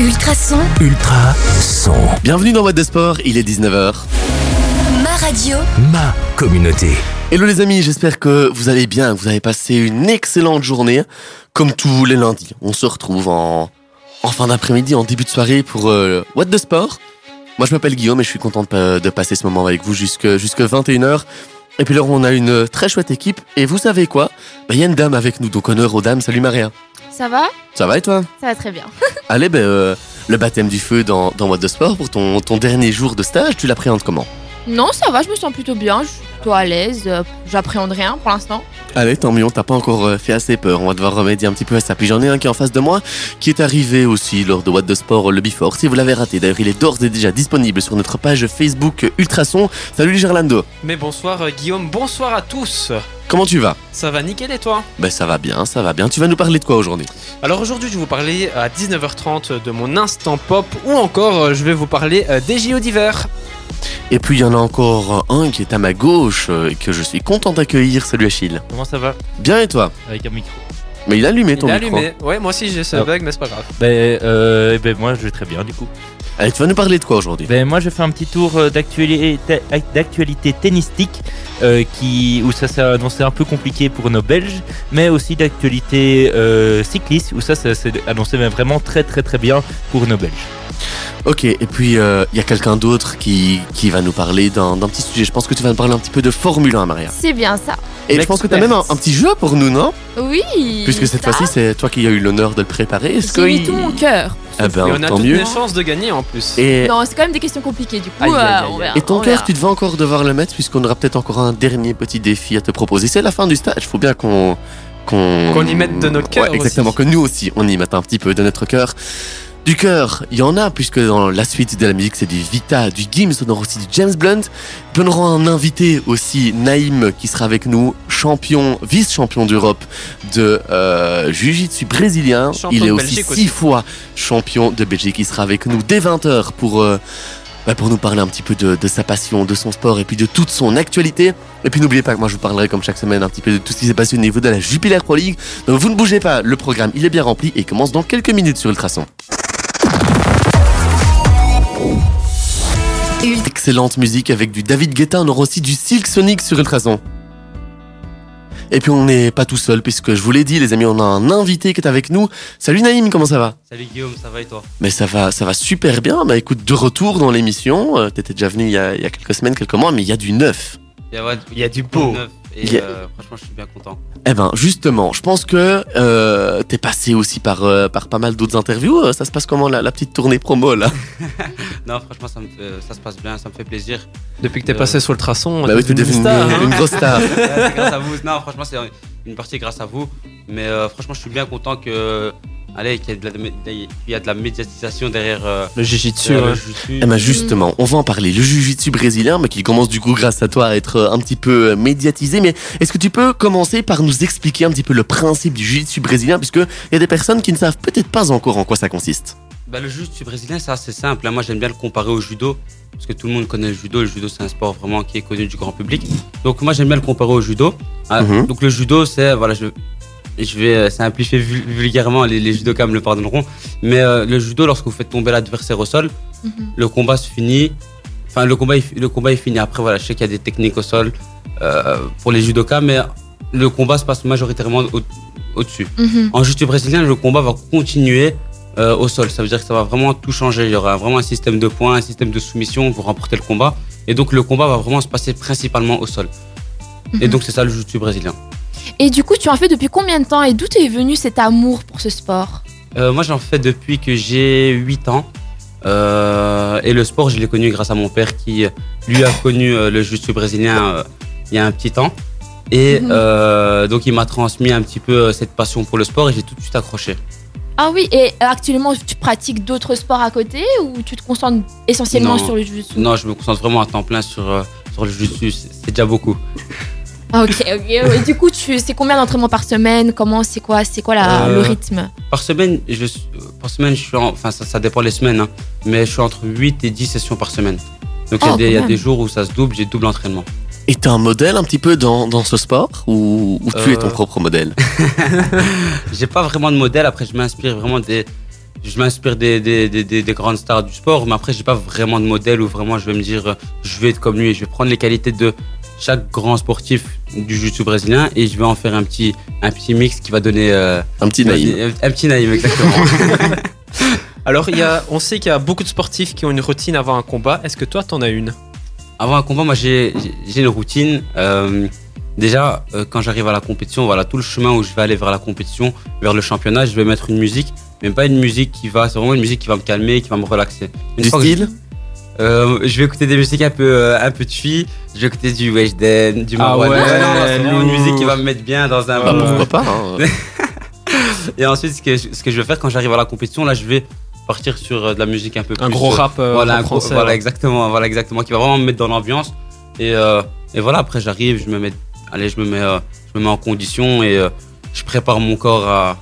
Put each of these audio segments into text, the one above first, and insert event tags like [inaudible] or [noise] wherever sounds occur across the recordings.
Ultrason, Ultra son. Bienvenue dans What de Sport, il est 19h. ma radio, Ma communauté. Hello les amis, j'espère que vous allez bien, que vous avez passé une excellente journée. Comme tous les lundis, on se retrouve en, en fin d'après-midi, en début de soirée pour euh, What de Sport. Moi je m'appelle Guillaume et je suis content de passer ce moment avec vous jusque, jusque 21h. Et puis là on a une très chouette équipe. Et vous savez quoi? Bah, Il y a une dame avec nous, donc honneur aux dames. Salut Maria. Ça va? Ça va et toi? Ça va très bien. [laughs] Allez, ben, euh, le baptême du feu dans, dans What de Sport pour ton, ton dernier jour de stage, tu l'appréhendes comment? Non, ça va, je me sens plutôt bien, je plutôt à l'aise, euh, j'appréhende rien pour l'instant. Allez, tant mieux, on t'a pas encore euh, fait assez peur. On va devoir remédier un petit peu à ça. Puis j'en ai un qui est en face de moi, qui est arrivé aussi lors de What the Sport le Before. Si vous l'avez raté, d'ailleurs, il est d'ores et déjà disponible sur notre page Facebook Ultrason. Salut Gerlando, Mais bonsoir euh, Guillaume, bonsoir à tous comment tu vas? Ça va nickel et toi? Ben ça va bien, ça va bien. Tu vas nous parler de quoi aujourd'hui? Alors aujourd'hui je vais vous parler à 19h30 de mon instant pop ou encore euh, je vais vous parler euh, des JO d'hiver. Et puis il y en a encore un qui est à ma gauche euh, et que je suis content d'accueillir. Salut Achille. Comment ça va? Bien et toi? Avec un micro Mais il a allumé Il ton est micro. allumé. Ouais moi aussi j'ai ce Ah. bug mais c'est pas grave. Ben, euh, ben moi je vais très bien du coup. Allez, tu vas nous parler de quoi aujourd'hui? Ben moi je fais un petit tour euh, d'actualité d'actualité tennistique euh, qui où ça s'est annoncé un peu compliqué pour nos Belges, mais aussi d'actualité euh, cycliste où ça, ça s'est annoncé mais vraiment très très très bien pour nos Belges. Ok, et puis euh, il y a quelqu'un d'autre qui, qui va nous parler d'un d'un petit sujet. Je pense que tu vas nous parler un petit peu de Formule 1, Maria. C'est bien ça. Et je pense que tu as même un, un petit jeu pour nous, non? Oui. Puisque cette fois-ci, c'est toi qui as eu l'honneur de le préparer. Est-ce que J'ai mis tout mon cœur. Ah ben, et on a tant toutes mieux. les chances de gagner en plus. Et, Non, c'est quand même des questions compliquées, du coup, Aïe, aïe, euh, aïe, on aïe. verra. et ton on cœur, tu devais encore devoir le mettre, puisqu'on aura peut-être encore un dernier petit défi à te proposer. C'est la fin du stage. Il faut bien qu'on. Qu'on Qu'on y mette de notre cœur Ouais, exactement, aussi. que nous aussi, on y mette un petit peu de notre cœur. Du cœur, il y en a, puisque dans la suite de la musique, c'est du Vita, du Gims, on aura aussi du James Blunt. Puis on aura un invité aussi, Naïm, qui sera avec nous, champion, vice-champion d'Europe de euh, Jiu-Jitsu brésilien. Champion il est aussi Belgique six aussi. fois champion de Belgique. Il sera avec nous dès 20h pour, euh, bah, pour nous parler un petit peu de, de sa passion, de son sport et puis de toute son actualité. Et puis n'oubliez pas que moi je vous parlerai comme chaque semaine un petit peu de tout ce qui s'est passé au niveau de la Jupiler Pro League. Donc vous ne bougez pas, le programme il est bien rempli et commence dans quelques minutes sur Ultrason. Excellente musique avec du David Guetta, on aura aussi du Silk Sonic sur Ultrason. Et puis on n'est pas tout seul puisque je vous l'ai dit les amis, on a un invité qui est avec nous. Salut Naïm, comment ça va? Salut Guillaume, ça va et toi? Mais ça va, ça va super bien. Bah écoute, de retour dans l'émission. Euh, T'étais déjà venu il y, a, il y a quelques semaines, quelques mois, mais il y a du neuf. Il y a, ouais, Il y a du beau. neuf et euh, franchement je suis bien content. Eh ben justement, je pense que euh, t'es passé aussi par, euh, par pas mal d'autres interviews. Ça se passe comment la, la petite tournée promo là? [laughs] Non franchement ça, me fait- ça se passe bien, ça me fait plaisir. Depuis que t'es Euh, passé sur le traçon, Bah oui, t'es devenu star, une, hein. une grosse star. [laughs] Ouais, grâce à vous. Non franchement c'est une partie grâce à vous. Mais euh, franchement je suis bien content que allez, qu'il y, a de la médiatisation derrière, euh, Le Jiu-Jitsu. ouais. jiu-jitsu. Eh ben justement, on va en parler. Le Jiu-Jitsu brésilien, mais qui commence du coup grâce à toi à être euh, un petit peu euh, médiatisé. Mais est-ce que tu peux commencer par nous expliquer un petit peu le principe du Jiu-Jitsu brésilien, puisque il y a des personnes qui ne savent peut-être pas encore en quoi ça consiste. Bah, le jiu-jitsu brésilien, c'est assez simple. hein. Moi, j'aime bien le comparer au judo, parce que tout le monde connaît le judo. Le judo, c'est un sport vraiment qui est connu du grand public. Donc, moi, j'aime bien le comparer au judo. Ah, Mhm. Donc, le judo, c'est, voilà, je, je vais euh, simplifier vul- vulgairement, les, les judokas me le pardonneront. Mais euh, le judo, lorsque vous faites tomber l'adversaire au sol, Mhm. le combat se finit. Enfin, le combat, le combat est fini. Après, voilà, je sais qu'il y a des techniques au sol euh, pour les judokas, mais le combat se passe majoritairement au- au-dessus. Mhm. En jiu-jitsu brésilien, le combat va continuer euh, au sol. Ça veut dire que ça va vraiment tout changer. Il y aura vraiment un système de points, un système de soumission pour remporter le combat. Et donc le combat va vraiment se passer principalement au sol. Et Mhm. donc c'est ça le jiu-jitsu brésilien. Et du coup, tu en fais depuis combien de temps et d'où est venu cet amour pour ce sport Euh, moi j'en fais depuis que j'ai 8 ans. Euh, et le sport, je l'ai connu grâce à mon père qui, lui, a connu euh, le jiu-jitsu brésilien il y a un petit temps. Et Mhm. donc il m'a transmis un petit peu cette passion pour le sport et j'ai tout de suite accroché. Ah oui, et actuellement, tu pratiques d'autres sports à côté ou tu te concentres essentiellement Non. sur le jiu-jitsu? Non, je me concentre vraiment à temps plein sur, sur le jiu-jitsu. C'est déjà beaucoup. Ah, ok, ok. Et du coup, tu, c'est combien d'entraînements par semaine? Comment, c'est quoi, c'est quoi la- Euh, le rythme? Par semaine, je, suis- par semaine, je suis en- enfin ça, ça dépend les semaines, hein, mais je suis entre 8 et 10 sessions par semaine. Donc il y a Oh, des- y, a jours où ça se double, j'ai double entraînement. Et t'es un modèle un petit peu dans, dans ce sport? Ou, ou tu es ton Euh. propre modèle? [laughs] J'ai pas vraiment de modèle, après je m'inspire vraiment des, je m'inspire des, des, des, des- des grandes stars du sport, mais après, j'ai pas vraiment de modèle où vraiment je vais me dire, euh, je vais être comme lui. Je vais prendre les qualités de chaque grand sportif du jiu-jitsu brésilien et je vais en faire un petit, un petit mix qui va donner euh, Un petit naïf. un, un petit naïm, exactement. [laughs] Alors, il y a, on sait qu'il y a beaucoup de sportifs qui ont une routine avant un combat. Est-ce que toi, t'en as une? Avant un combat, moi, j'ai une routine. Euh, déjà, euh, quand j'arrive à la compétition, voilà, tout le chemin où je vais aller vers la compétition, vers le championnat, je vais mettre une musique, mais pas une musique qui va, c'est vraiment une musique qui va me calmer, qui va me relaxer. Une Du que style? Euh, je vais écouter des musiques un peu, euh, un peu de filles. Je vais écouter du Weshden, du Ah ouais, une lourd. musique qui va me mettre bien dans un. Bah, Ouais. pourquoi pas hein. [laughs] Et ensuite, ce que, je- ce que je vais faire quand j'arrive à la compétition, là, je vais partir sur euh, de la musique un peu plus. Un gros euh, rap euh, voilà, un gros- voilà, exactement, voilà, exactement, qui va vraiment me mettre dans l'ambiance. Et, euh, et voilà, après, j'arrive, je me mets, allez, je me mets, euh, je me mets en condition et euh, je prépare mon corps à.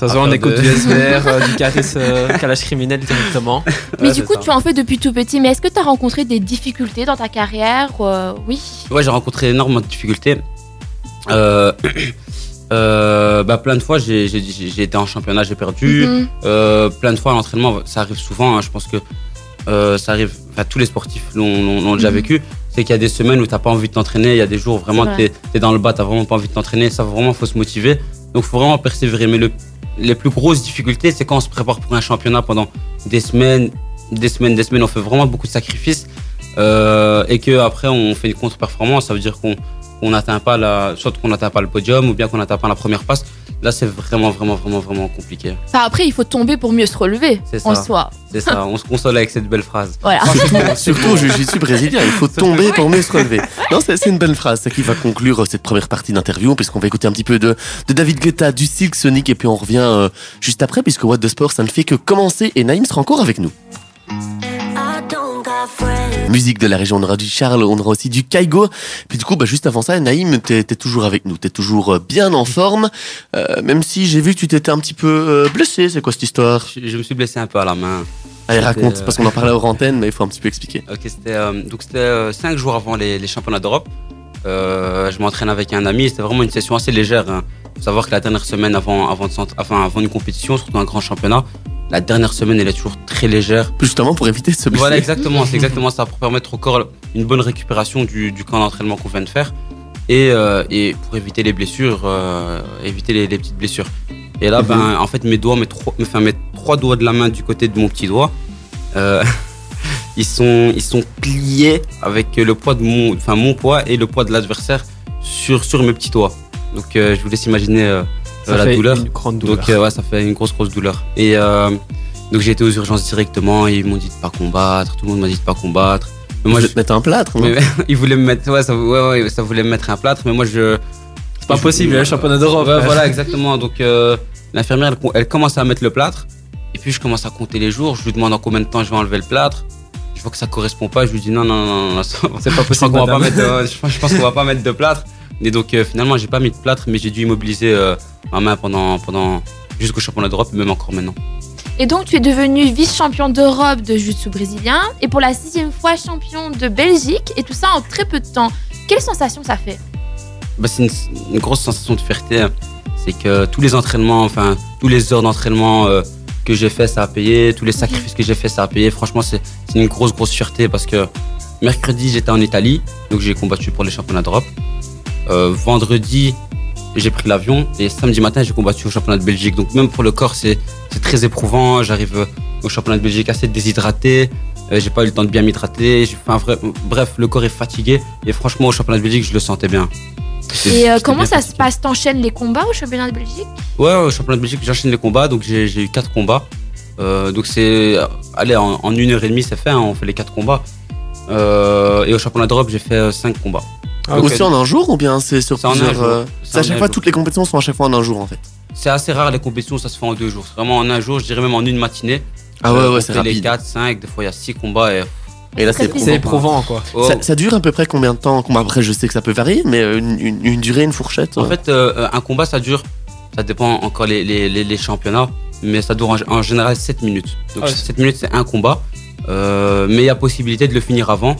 Ça se voit, on écoute de- du SVR, [laughs] euh, du KRS, euh, calage criminel directement. Mais Ouais, du coup, ça. tu en fais depuis tout petit. Mais est-ce que tu as rencontré des difficultés dans ta carrière Euh, Oui? Ouais, j'ai rencontré énormément de difficultés. Euh, [clears throat] euh, bah, plein de fois, j'ai j'ai- j'ai été en championnat, j'ai perdu. Mhm. Euh, plein de fois à l'entraînement, ça arrive souvent. hein, je pense que euh, ça arrive. Enfin, tous les sportifs l'ont l'ont- l'ont déjà Mhm. vécu. C'est qu'il y a des semaines où t'as pas envie de t'entraîner. Il y a des jours où vraiment vrai. t'es es dans le bas, t'as vraiment pas envie de t'entraîner. Ça vraiment faut se motiver. Donc faut vraiment persévérer. Mais le, les plus grosses difficultés, c'est quand on se prépare pour un championnat pendant des semaines, des semaines, des semaines. On fait vraiment beaucoup de sacrifices euh, et que après on fait une contre-performance. Ça veut dire qu'on qu'on n'atteint pas la, soit qu'on n'atteint pas le podium ou bien qu'on n'atteint pas la première passe. Là, c'est vraiment, vraiment, vraiment, vraiment compliqué. Après, il faut tomber pour mieux se relever C'est en ça. soi. C'est ça, on se console avec cette belle phrase. Voilà. Surtout [laughs] au jiu-jitsu brésilien, il faut [laughs] tomber pour mieux se relever. Non, c'est c'est une belle phrase, c'est qui va conclure cette première partie d'interview, puisqu'on va écouter un petit peu de, de David Guetta, du Silk Sonic, et puis on revient euh, juste après, puisque What the Sport, ça ne fait que commencer, et Naïm sera encore avec nous. Musique de la région, on aura du Charles, on aura aussi du Kaigo. Puis du coup, bah, juste avant ça, Naïm, t'es toujours avec nous, t'es toujours euh, bien en forme, euh, même si j'ai vu que tu t'étais un petit peu euh, blessé, c'est quoi cette histoire? Je, je me suis blessé un peu à la main. Allez, raconte, euh, parce qu'on en parlait hors antenne, mais il faut un petit peu expliquer. Ok, c'était euh, donc c'était euh, cinq jours avant les, les championnats d'Europe. Euh, je m'entraîne avec un ami. C'était vraiment une session assez légère. Hein. Faut savoir que la dernière semaine avant avant de enfin, avant une compétition, surtout un grand championnat, la dernière semaine elle est toujours très légère. Justement pour éviter de se blesser. Voilà, exactement. C'est [laughs] exactement ça pour permettre au corps une bonne récupération du, du camp d'entraînement qu'on vient de faire et, euh, et pour éviter les blessures, euh, éviter les, les petites blessures. Et là, Mhm. ben, en fait, mes doigts, mes trois, enfin, mes trois doigts de la main du côté de mon petit doigt, euh, [laughs] ils sont, ils sont pliés avec le poids de mon, enfin, mon poids et le poids de l'adversaire sur, sur mes petits doigts. Donc, je vous laisse imaginer Ça la fait douleur. une grande douleur. Donc euh, ouais, ça fait une grosse grosse douleur. Et euh, donc j'ai été aux urgences directement. Ils m'ont dit de pas combattre. Tout le monde m'a dit de pas combattre. Mais Moi, je te mettre un plâtre. mais, [laughs] ils voulaient me mettre, ouais, ça, ouais, ouais, ça voulait me mettre un plâtre. Mais moi, je, C'est pas possible, il y a le championnat d'Europe. Ouais, voilà, exactement. Donc euh, l'infirmière, elle, elle commence à mettre le plâtre. Et puis je commence à compter les jours. Je lui demande en combien de temps je vais enlever le plâtre. Je vois que ça correspond pas. Je lui dis non, non, non, non, non, C'est pas je pense possible, qu'on va pas mettre, de- je pense qu'on va pas mettre de plâtre. Et donc euh, finalement, j'ai pas mis de plâtre, mais j'ai dû immobiliser euh, ma main pendant, pendant jusqu'au championnat d'Europe, même encore maintenant. Et donc, tu es devenu vice-champion d'Europe de jiu-jitsu brésilien et pour la sixième fois champion de Belgique et tout ça en très peu de temps. Quelle sensation ça fait? Bah, c'est une, une grosse sensation de fierté. hein. C'est que tous les entraînements, enfin, tous les heures d'entraînement euh, que j'ai fait, ça a payé. Tous les sacrifices que j'ai fait, ça a payé. Franchement, c'est une grosse, grosse fierté parce que mercredi, j'étais en Italie, donc j'ai combattu pour les championnats d'Europe. Euh, vendredi, j'ai pris l'avion et samedi matin, j'ai combattu au championnat de Belgique. Donc, même pour le corps, c'est très éprouvant. J'arrive euh, au championnat de Belgique assez déshydraté. Euh, j'ai pas eu le temps de bien m'hydrater. Vrai- Bref, le corps est fatigué. Et franchement, au championnat de Belgique, je le sentais bien. Et euh, comment ça se passe? T'enchaînes les combats au championnat de Belgique? Ouais, au championnat de Belgique, j'enchaîne les combats, donc j'ai eu quatre combats. Euh, donc c'est, allez, en, en une heure et demie, c'est fait, hein, on fait les quatre combats. Et au championnat d'Europe, j'ai fait cinq combats. Ah. Aussi en un jour ou bien c'est sur C'est en un plusieurs jour. euh, C'est à en chaque un fois, jour. toutes les compétitions sont à chaque fois en un jour en fait. C'est assez rare les compétitions, ça se fait en deux jours. C'est vraiment en un jour, je dirais même en une matinée. Ah ouais, Euh, ouais, c'est fait les rapide. quatre, cinq, des fois il y a six combats. Et... Et là, c'est éprouvant. éprouvant, quoi. Oh. Ça, ça dure à peu près combien de temps Après, je sais que ça peut varier, mais euh, une, une- une durée, une fourchette En fait, euh, un combat, ça dure, ça dépend encore les, les, les, les championnats, mais ça dure en, en général 7 minutes. Donc Ah ouais. 7 minutes, c'est un combat, euh, mais il y a possibilité de le finir avant.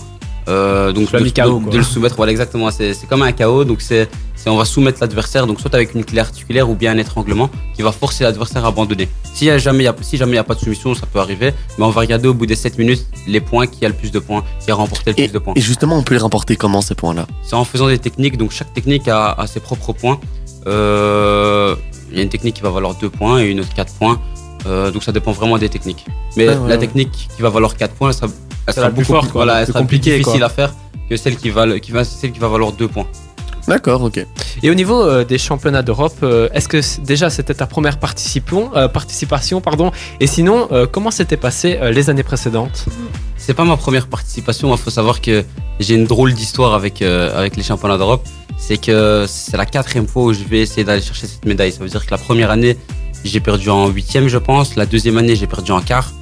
Euh, donc de, KO, de- le soumettre, voilà exactement. C'est comme un KO, donc c'est on va soumettre l'adversaire, donc soit avec une clé articulaire ou bien un étranglement qui va forcer l'adversaire à abandonner. Si y a jamais, a- si jamais il n'y a pas de soumission, ça peut arriver, mais on va regarder au bout des 7 minutes les points qui a le plus de points, qui a remporté le Et, plus de points. et justement, on peut les remporter comment ces points-là? C'est en faisant des techniques, donc chaque technique a, a ses propres points. Euh, Il y a une technique qui va valoir 2 points et une autre 4 points. Euh, donc ça dépend vraiment des techniques. Mais ouais, la ouais. technique qui va valoir 4 points, ça, elle sera plus beaucoup forte, voilà, elle plus sera plus compliquée, difficile quoi. à faire que celle qui va, qui va, celle qui va valoir 2 points. D'accord, ok. Et au niveau euh, des championnats d'Europe, euh, est-ce que déjà c'était ta première participation, euh, participation pardon? Et sinon, euh, comment s'était passé euh, les années précédentes? C'est pas ma première participation. Il faut savoir que j'ai une drôle d'histoire avec, euh, avec les championnats d'Europe. C'est que c'est la quatrième fois où je vais essayer d'aller chercher cette médaille. Ça veut dire que la première année, j'ai perdu en huitième, je pense. La deuxième année, j'ai perdu en quart.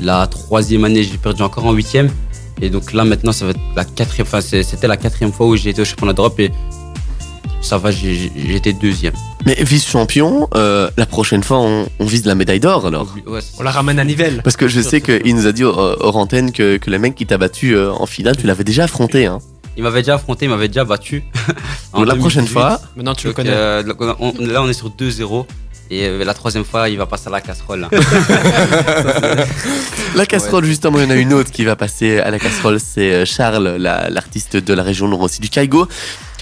La troisième année, j'ai perdu encore en huitième. Et donc là, maintenant, ça va être la quatrième. Enfin, c'est- c'était la quatrième fois où j'ai été au championnat d'Europe et ça va, été deuxième. Mais vice-champion, euh, la prochaine fois, on, on vise la médaille d'or alors Ouais, On la ramène à Nivelles. Parce que je sais qu'il nous a dit hors hors antenne que, que le mec qui t'a battu euh, en finale, tu l'avais déjà affronté. Hein. Il m'avait déjà affronté, il m'avait déjà battu. [laughs] Donc la prochaine 2018. fois, Maintenant tu le connais. euh, là, on est sur 2-0. Et euh, la troisième fois, il va passer à la casserole. [laughs] [laughs] la casserole, justement, il y en a une autre qui va passer à la casserole, c'est euh, Charles, la- l'artiste de la région, on aura aussi du Kaigo.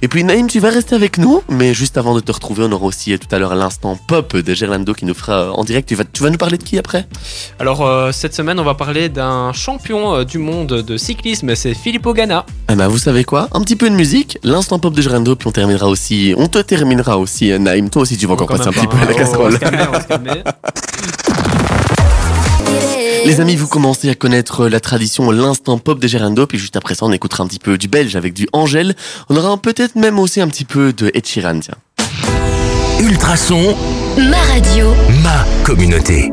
Et puis Naïm, tu vas rester avec nous, mais juste avant de te retrouver, on aura aussi tout à l'heure l'instant pop de Gerlando qui nous fera euh, en direct. Tu vas, tu vas nous parler de qui après? Alors euh, cette semaine, on va parler d'un champion euh, du monde de cyclisme, c'est Filippo Ganna. Ah bah vous savez quoi? Un petit peu de musique, l'instant pop de Gerlando, puis on terminera aussi, on te terminera aussi, Naïm. Toi aussi, tu vas encore passer un petit peu à la casserole. Les amis, vous commencez à connaître la tradition l'instant pop des Gerando, puis juste après ça, on écoutera un petit peu du belge avec du Angèle. On aura peut-être même aussi un petit peu de Ed Sheeran, tiens. Ultrason, Ma radio. ma communauté.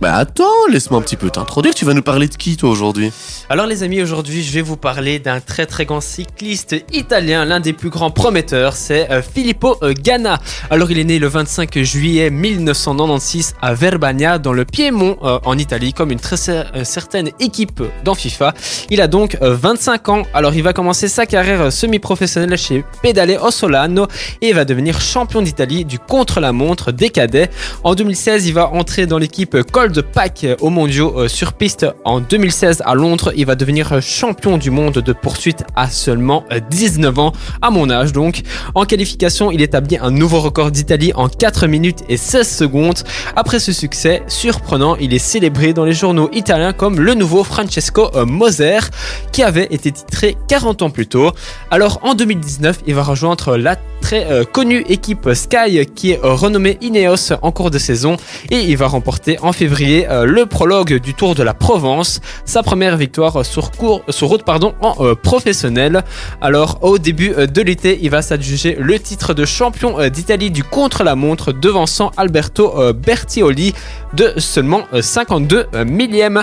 Bah attends, laisse-moi un petit peu t'introduire. Tu vas nous parler de qui toi aujourd'hui? Alors les amis, aujourd'hui je vais vous parler d'un très très grand cycliste italien, l'un des plus grands prometteurs, c'est euh, Filippo euh, Ganna. Alors il est né le 25 juillet 1996 à Verbania dans le Piémont euh, en Italie comme une très cer- certaine équipe dans FIFA. Il a donc euh, 25 ans, alors il va commencer sa carrière semi-professionnelle chez Pedale Ossolano et va devenir champion d'Italie du contre-la-montre des cadets. En 2016, il va entrer dans l'équipe Cold Pack aux mondiaux euh, sur piste. En 2016, à Londres, il va devenir euh, champion du monde de poursuite à seulement euh, 19 ans, à mon âge donc. En qualification, il établit un nouveau record d'Italie en 4 minutes et 16 secondes. Après ce succès surprenant, il est célébré dans les journaux italiens comme le nouveau Francesco euh, Moser, qui avait été titré 40 ans plus tôt. Alors en 2019, il va rejoindre la très euh, connue équipe Sky qui est euh, renommée Ineos en cours de saison et il va remporter en février euh, le prologue du Tour de la Provence, sa première victoire sur, route en euh, professionnel. Alors au début euh, de l'été, il va s'adjuger le titre de champion d'Italie du contre-la-montre devançant Alberto Bertioli de seulement euh, 52 millièmes.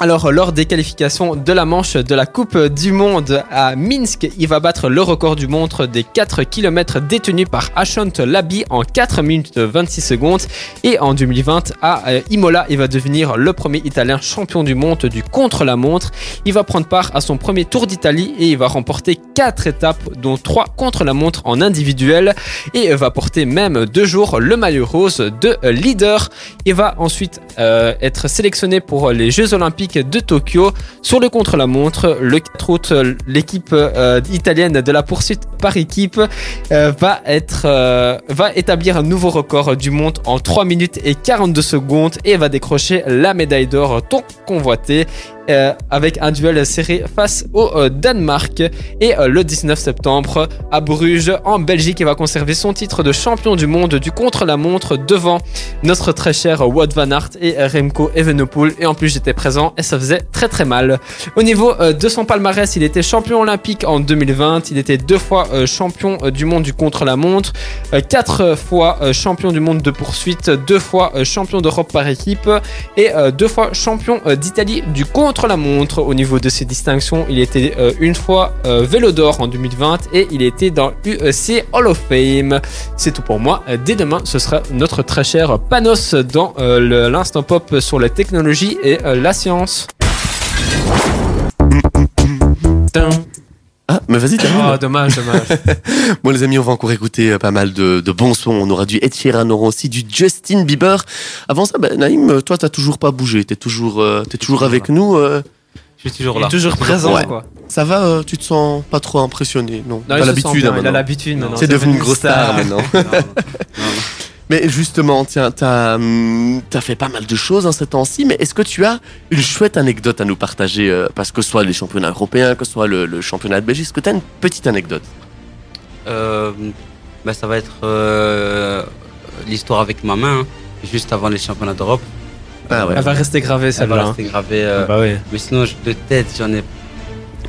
Alors, lors des qualifications de la manche de la Coupe du Monde à Minsk, il va battre le record du monde des 4 km détenu par Ashont Labi en 4 minutes 26 secondes. Et en 2020, à euh, Imola, il va devenir le premier Italien champion du monde du contre-la-montre. Il va prendre part à son premier Tour d'Italie et il va remporter 4 étapes, dont 3 contre-la-montre en individuel. Et va porter même deux jours le maillot rose de leader. Il va ensuite euh, être sélectionné pour les Jeux Olympiques de Tokyo. Sur le contre-la-montre, le 4 août, l'équipe euh, italienne de la poursuite par équipe euh, va, être, euh, va établir un nouveau record du monde en 3 minutes et 42 secondes et va décrocher la médaille d'or tant convoitée. Euh, avec un duel serré face au euh, Danemark. Et euh, le 19 septembre à Bruges en Belgique il va conserver son titre de champion du monde du contre-la-montre devant notre très cher Wout van Aert et Remco Evenepoel. Et en plus j'étais présent et ça faisait très très mal. Au niveau de son palmarès, il était champion olympique en 2020, il était deux fois champion du monde du contre-la-montre, quatre fois champion du monde de poursuite, deux fois champion d'Europe par équipe et deux fois champion d'Italie du contre-la-montre. Au niveau de ses distinctions, il était euh, une fois euh, vélo d'or en 2020 et il était dans UEC Hall of Fame. C'est tout pour moi. Dès demain, ce sera notre très cher Panos dans euh, l'instant pop sur la technologie et euh, la science. Mais vas-y, termine. Oh, dommage, dommage. [laughs] Bon, les amis, on va encore écouter euh, pas mal de, de bons sons. On aura du Ed Sheeran, on aura aussi du Justin Bieber. Avant ça, ben, Naïm, toi, t'as toujours pas bougé. T'es toujours, euh, t'es toujours avec nous. euh. Je suis toujours Il là. est toujours présent, Ouais. quoi. Ça va, euh, tu te sens pas trop impressionné Non, Non, t'as il l'habitude hein, Il a l'habitude maintenant. C'est devenu une grosse star maintenant. [laughs] Non, non, non, non. Mais justement, tiens, t'as hum, t'as fait pas mal de choses en ces temps-ci, mais est-ce que tu as une chouette anecdote à nous partager euh, Parce que ce soit les championnats européens, que ce soit le, le championnat de Belgique, est-ce que t'as une petite anecdote? Euh, bah, ça va être euh, l'histoire avec ma main, hein, juste avant les championnats d'Europe. Ah ouais. Elle va rester gravée, Ça va celle-là. rester gravé. euh, Bah oui. Mais sinon, de tête, j'en ai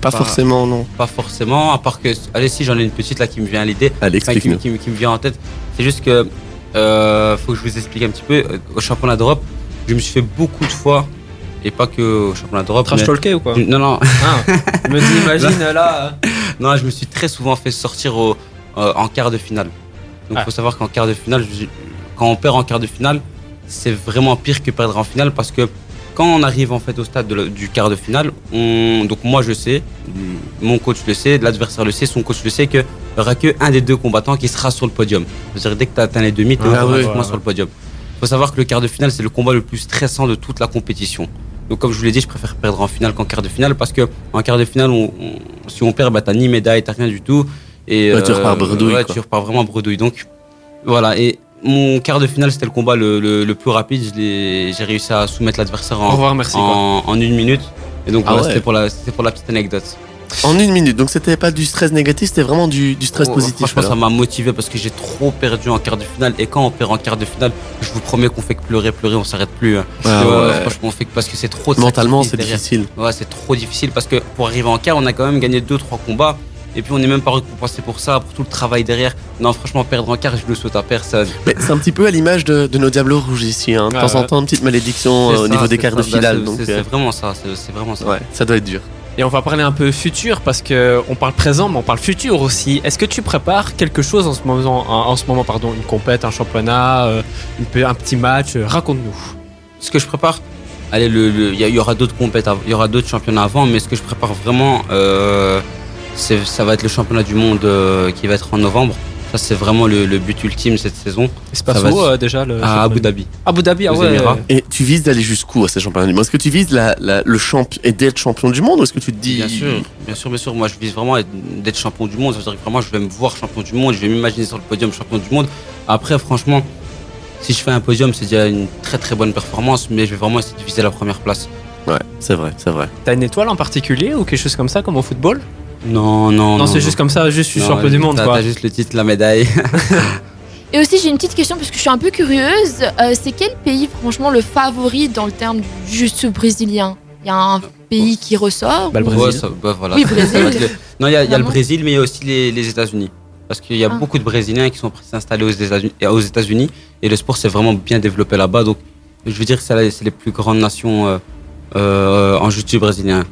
Pas Pas- forcément, non. pas forcément. À part que, allez, si j'en ai une petite là qui me vient à l'idée, Allez, enfin, qui, qui, qui me vient en tête. C'est juste que, euh, faut que je vous explique un petit peu. Euh, Au championnat d'Europe, je me suis fait beaucoup de fois, et pas que au championnat d'Europe. Trash mais- talké ou quoi Non, non, Ah, je me dis, [laughs] imagine là. non, je me suis très souvent fait sortir au, euh, en quart de finale. Donc, il Ah. faut savoir qu'en quart de finale, je- quand on perd en quart de finale, c'est vraiment pire que perdre en finale parce que quand on arrive en fait au stade de la- du quart de finale, on, donc moi je sais, mon coach le sait, l'adversaire le sait, son coach le sait qu'il n'y aura qu'un des deux combattants qui sera sur le podium. C'est-à-dire dès que tu atteins les demi, tu es Ah automatiquement ouais, ouais, sur le podium. Il faut savoir que le quart de finale, c'est le combat le plus stressant de toute la compétition. Donc comme je vous l'ai dit, je préfère perdre en finale qu'en quart de finale parce que en quart de finale, on- on- si on perd, bah, t'as ni médaille, t'as rien du tout. Et, Ouais, tu repars bredouille, ouais, quoi. tu repars vraiment bredouille. Donc voilà, et mon quart de finale, c'était le combat le, le- le plus rapide. J'ai réussi à soumettre l'adversaire en, revoir, merci. quoi. en, en une minute. Et donc Ah voilà, ouais. c'était pour, la- c'était pour la petite anecdote. En une minute, donc c'était pas du stress négatif, c'était vraiment du, du stress Oh, positif. Franchement, ça alors. m'a motivé parce que j'ai trop perdu en quart de finale. Et quand on perd en quart de finale, je vous promets qu'on fait que pleurer, pleurer, on s'arrête plus. hein. Ah Ouais, ouais. Franchement, on fait que parce que c'est trop de Mentalement, c'est difficile. Ouais, c'est trop difficile parce que pour arriver en quart, on a quand même gagné 2-3 combats. Et puis on n'est même pas récompensé pour ça, pour tout le travail derrière. Non, franchement, perdre en quart, je le souhaite à personne. Mais c'est un petit peu à l'image de, de nos Diablos Rouges ici. Hein. De Ah temps en temps, une petite malédiction euh, au ça, niveau des quarts de ça. Bah, finale. c'est- Donc, c'est euh, vraiment ça, c'est vraiment ça. ouais, ça doit être dur. Et on va parler un peu futur parce que on parle présent, mais on parle futur aussi. Est-ce que tu prépares quelque chose en ce moment, en, en ce moment pardon, une compète, un championnat, euh, une un petit match euh, Raconte-nous. Ce que je prépare, allez, le- le- il y, aura d'autres compètes, il y aura d'autres championnats avant, mais ce que je prépare vraiment, euh, ça va être le championnat du monde euh, qui va être en novembre. Ça, c'est vraiment le, le but ultime cette saison passe Ça va où euh, déjà le à Abu Dhabi. Abu Dhabi, ah ouais. Émirats. Et tu vises d'aller jusqu'où à ces championnats du monde? Est-ce que tu vises la, la- le champion et d'être champion du monde ou est-ce que tu te dis Bien sûr, bien sûr, bien sûr. Moi, je vise vraiment être- d'être champion du monde. Ça veut dire que vraiment, je vais me voir champion du monde. Je vais m'imaginer sur le podium champion du monde. Après, franchement, si je fais un podium, c'est déjà une très très bonne performance. Mais je vais vraiment essayer de viser la première place. Ouais, c'est vrai, c'est vrai. T'as une étoile en particulier ou quelque chose comme ça, comme au football? Non, non, Non, c'est juste comme ça, juste je suis champion du monde t'as- quoi. T'as juste le titre, la médaille. [laughs] Et aussi, j'ai une petite question parce que je suis un peu curieuse. Euh, c'est quel pays, franchement, le favori dans le terme du jiu-jitsu brésilien? Il y a un pays qui ressort Bah, le ou- Brésil. Ouais, ça- bah, voilà. Oui, Brésil. [laughs] Non, il y a, il y a le Brésil, mais il y a aussi les, les États-Unis. Parce qu'il y a Ah. beaucoup de Brésiliens qui sont installés aux États-Unis, aux États-Unis et le sport s'est vraiment bien développé là-bas. Donc, je veux dire que c'est les plus grandes nations euh, euh, en jiu-jitsu brésilien.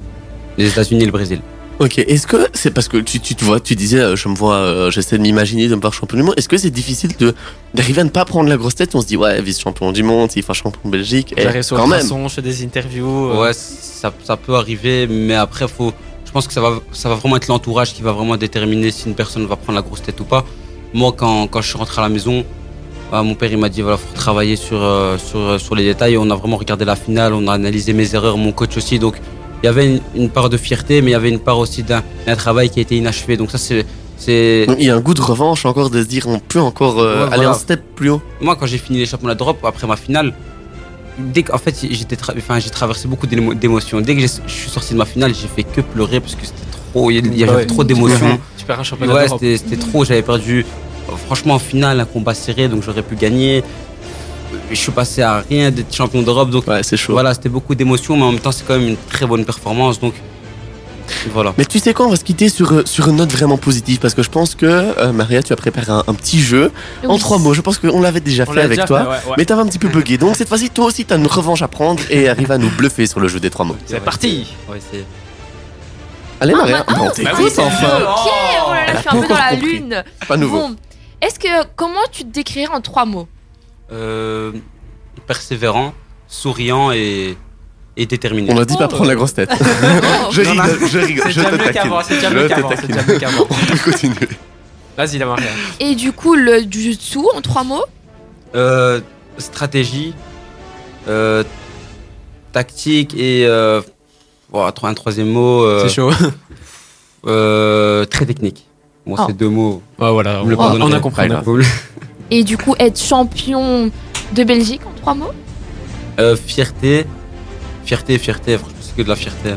Les États-Unis et le Brésil. Ok, est-ce que c'est parce que tu, tu te vois, tu disais, euh, je me vois, euh, j'essaie de m'imaginer de me voir champion du monde. Est-ce que c'est difficile de d'arriver à ne pas prendre la grosse tête? On se dit, ouais, vice-champion du monde, s'il faut champion de Belgique. Eh, J'arrive sur quand le même. façon, je fais des interviews. euh, Ouais, ça, ça peut arriver, mais après, faut, je pense que ça va, ça va vraiment être l'entourage qui va vraiment déterminer si une personne va prendre la grosse tête ou pas. Moi, quand, quand je suis rentré à la maison, euh, mon père il m'a dit voilà, faut travailler sur, euh, sur, sur les détails. On a vraiment regardé la finale, on a analysé mes erreurs, mon coach aussi. Donc, il y avait une, une part de fierté, mais il y avait une part aussi d'un travail qui a été inachevé. Donc, ça, c'est. il y a un goût de revanche encore de se dire, on peut encore euh, Ouais, aller voilà. un step plus haut. Moi, quand j'ai fini les championnats d'Europe, après ma finale, dès qu'en fait, j'étais tra- enfin, j'ai traversé beaucoup d'émo- d'émotions. Dès que j'ai- je suis sorti de ma finale, j'ai fait que pleurer parce que c'était trop, il y avait Ouais. trop d'émotions. [laughs] Tu perds un championnat Ouais, d'Europe. c'était c'était trop. J'avais perdu, euh, franchement, en finale, un combat serré, donc j'aurais pu gagner. Je suis passé à rien d'être champion d'Europe, donc Ouais, c'est chaud. voilà, c'était beaucoup d'émotions, mais en même temps, c'est quand même une très bonne performance. Donc voilà. Mais tu sais quoi, on va se quitter sur, euh, sur une note vraiment positive parce que je pense que, euh, Maria, tu as préparé un, un petit jeu en trois mots. Je pense qu'on l'avait déjà On fait avec déjà toi. fait, ouais, ouais. Mais t'avais un petit peu bugué. Donc cette fois-ci, toi aussi, t'as une revanche à prendre et arrive à nous bluffer sur le jeu des trois mots. C'est parti On va essayer. Allez, Ah, Maria, bah, bon, ah, t'écoutes oui, enfin. Ok, oh là je suis un peu dans la compris. lune. Pas nouveau. Bon, est-ce que comment tu te décrirais en trois mots? Euh, persévérant, souriant et et déterminé. On a dit pas prendre la grosse tête. [laughs] [laughs] je rigole, je rigole, C'est je déjà te mieux taquine. qu'avant, c'est déjà mieux qu'avant, c'est taquine. déjà mieux qu'avant. [laughs] On peut continuer. Vas-y, la Maria. Et du coup, le Jujutsu, en trois mots? Euh, stratégie, euh, tactique et euh, voilà, un troisième mot, euh, C'est chaud. euh, très technique. Bon, Oh. ces deux mots. Ouais, voilà, on, on pardonnerez. a compris. on a compris. Et du coup, être champion de Belgique, en trois mots Euh, fierté, fierté, fierté. Franchement, c'est que de la fierté.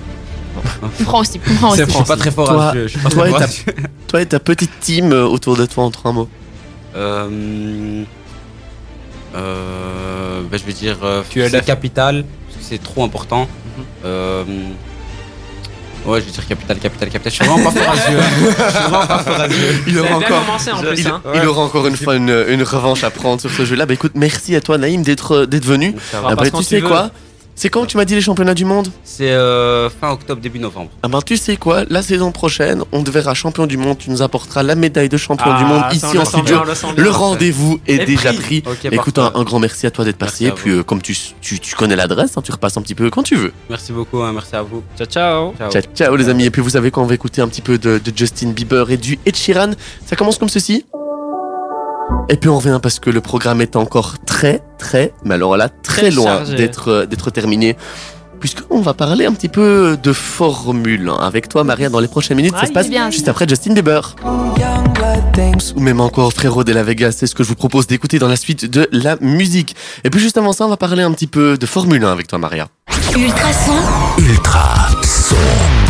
Comprends aussi, aussi. Je suis pas très fort Toi- à ce jeu. Je suis pas toi très et fort ta-. [laughs] Toi et ta petite team euh, autour de toi en trois mots. Euh, euh, ben, je vais dire euh, QLF. c'est capital, parce que c'est trop important. Mhm. Euh, ouais, je vais dire capital, capital, capital. Je suis vraiment pas fort à ce jeu. Je suis vraiment pas fort à ce jeu. Il aura encore, commencé en plus. il, hein. il aura encore une fois une, une revanche à prendre sur ce jeu-là. Bah écoute, merci à toi Naïm d'être d'être venu. Va. Ah, Ah bah, tu sais tu veux. quoi C'est quand que tu m'as dit les championnats du monde C'est euh, fin octobre, début novembre. Ah ben tu sais quoi La saison prochaine, on te verra champion du monde. Tu nous apporteras la médaille de champion du monde Ah, ici en studio. le. Le rendez-vous est Et déjà pris. Écoute, un, grand merci à toi d'être passé. à Puis euh, comme tu, tu, tu connais l'adresse, hein, tu repasses un petit peu quand tu veux. Merci beaucoup, hein, merci à vous. Ciao, ciao. Ciao. Ciao, ciao les amis. Et puis vous savez quand on va écouter un petit peu de, de Justin Bieber et du Ed Sheeran, ça commence comme ceci. Et puis on revient parce que le programme est encore très, très, mais alors là, très, Très loin d'être euh, d'être terminé. Puisqu'on va parler un petit peu de formule avec toi, Maria, dans les prochaines minutes. ça se passe Bien. juste après Justin Bieber. Ou même encore Frérot de la Vega, c'est ce que je vous propose d'écouter dans la suite de la musique. Et puis juste avant ça, on va parler un petit peu de Formule 1 avec toi, Maria. Ultrason, Ultra son.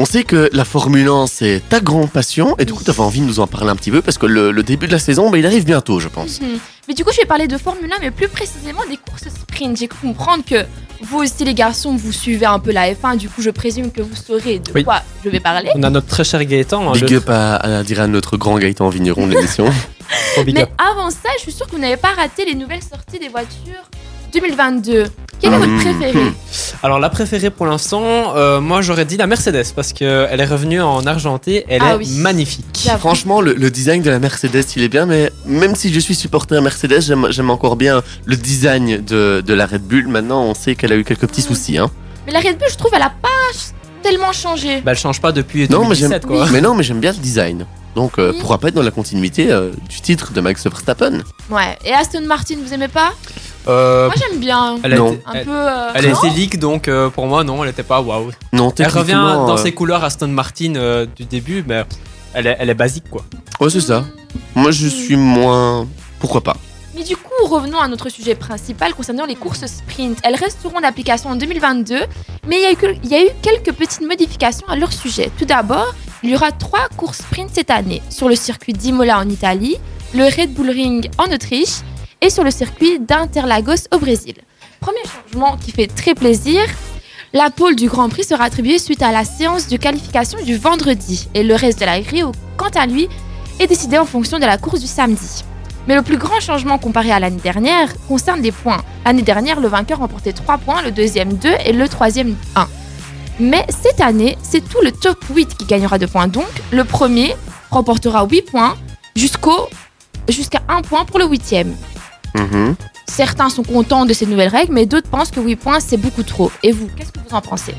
On sait que la Formule 1, c'est ta grande passion, et du coup, tu avais envie de nous en parler un petit peu, parce que le, le début de la saison, bah, il arrive bientôt, je pense. Mhm. Mais du coup, je vais parler de Formule 1, mais plus précisément des courses sprint. J'ai cru comprendre que vous aussi, les garçons, vous suivez un peu la F1. Du coup, je présume que vous saurez de Oui. quoi je vais parler. On a notre très cher Gaëtan. hein, Big le- up à, à dire à notre grand Gaëtan Vigneron de l'émission. [laughs] Mais up. avant ça, je suis sûre que vous n'avez pas raté les nouvelles sorties des voitures 2022. Quelle est votre Mhm. préférée Alors la préférée pour l'instant, euh, moi j'aurais dit la Mercedes parce qu'elle est revenue en argenté, elle Ah est oui. magnifique. J'avoue. Franchement, le, le design de la Mercedes, il est bien, mais même si je suis supporter Mercedes, j'aime j'aime encore bien le design de, de la Red Bull. Maintenant, on sait qu'elle a eu quelques petits soucis. Hein. Mais la Red Bull, je trouve, elle a pas tellement changé. Bah elle change pas depuis Non, mais j'aime 2017 quoi. mais non, mais j'aime bien le design. Donc, euh, Oui. pourra pas être dans la continuité euh, du titre de Max Verstappen Ouais. Et Aston Martin, vous aimez pas? Moi, j'aime bien. elle Non. été, Un elle, peu. euh, elle été leak donc euh, pour moi non, elle était pas waouh. Non, Elle revient dans euh, ses couleurs Aston Martin euh, du début, mais elle est, elle est basique quoi. Ouais, c'est ça. Moi, je suis moins. Pourquoi pas Mais du coup, revenons à notre sujet principal concernant les courses sprint. Elles resteront d'application en 2022, mais il y, a eu, que- il y a eu quelques petites modifications à leur sujet. Tout d'abord, il y aura trois courses sprint cette année sur le circuit d'Imola en Italie, le Red Bull Ring en Autriche et sur le circuit d'Interlagos au Brésil. Premier changement qui fait très plaisir. La pole du Grand Prix sera attribuée suite à la séance de qualification du vendredi et le reste de la grille, quant à lui, est décidé en fonction de la course du samedi. Mais le plus grand changement comparé à l'année dernière concerne les points. L'année dernière, le vainqueur remportait 3 points, le deuxième 2 et le troisième 1. Mais cette année, c'est tout le top 8 qui gagnera 2 points. Donc, le premier remportera 8 points jusqu'à 1 point pour le huitième. Mhm. Certains sont contents de ces nouvelles règles, mais d'autres pensent que 8 points, c'est beaucoup trop. Et vous, qu'est-ce que vous en pensez?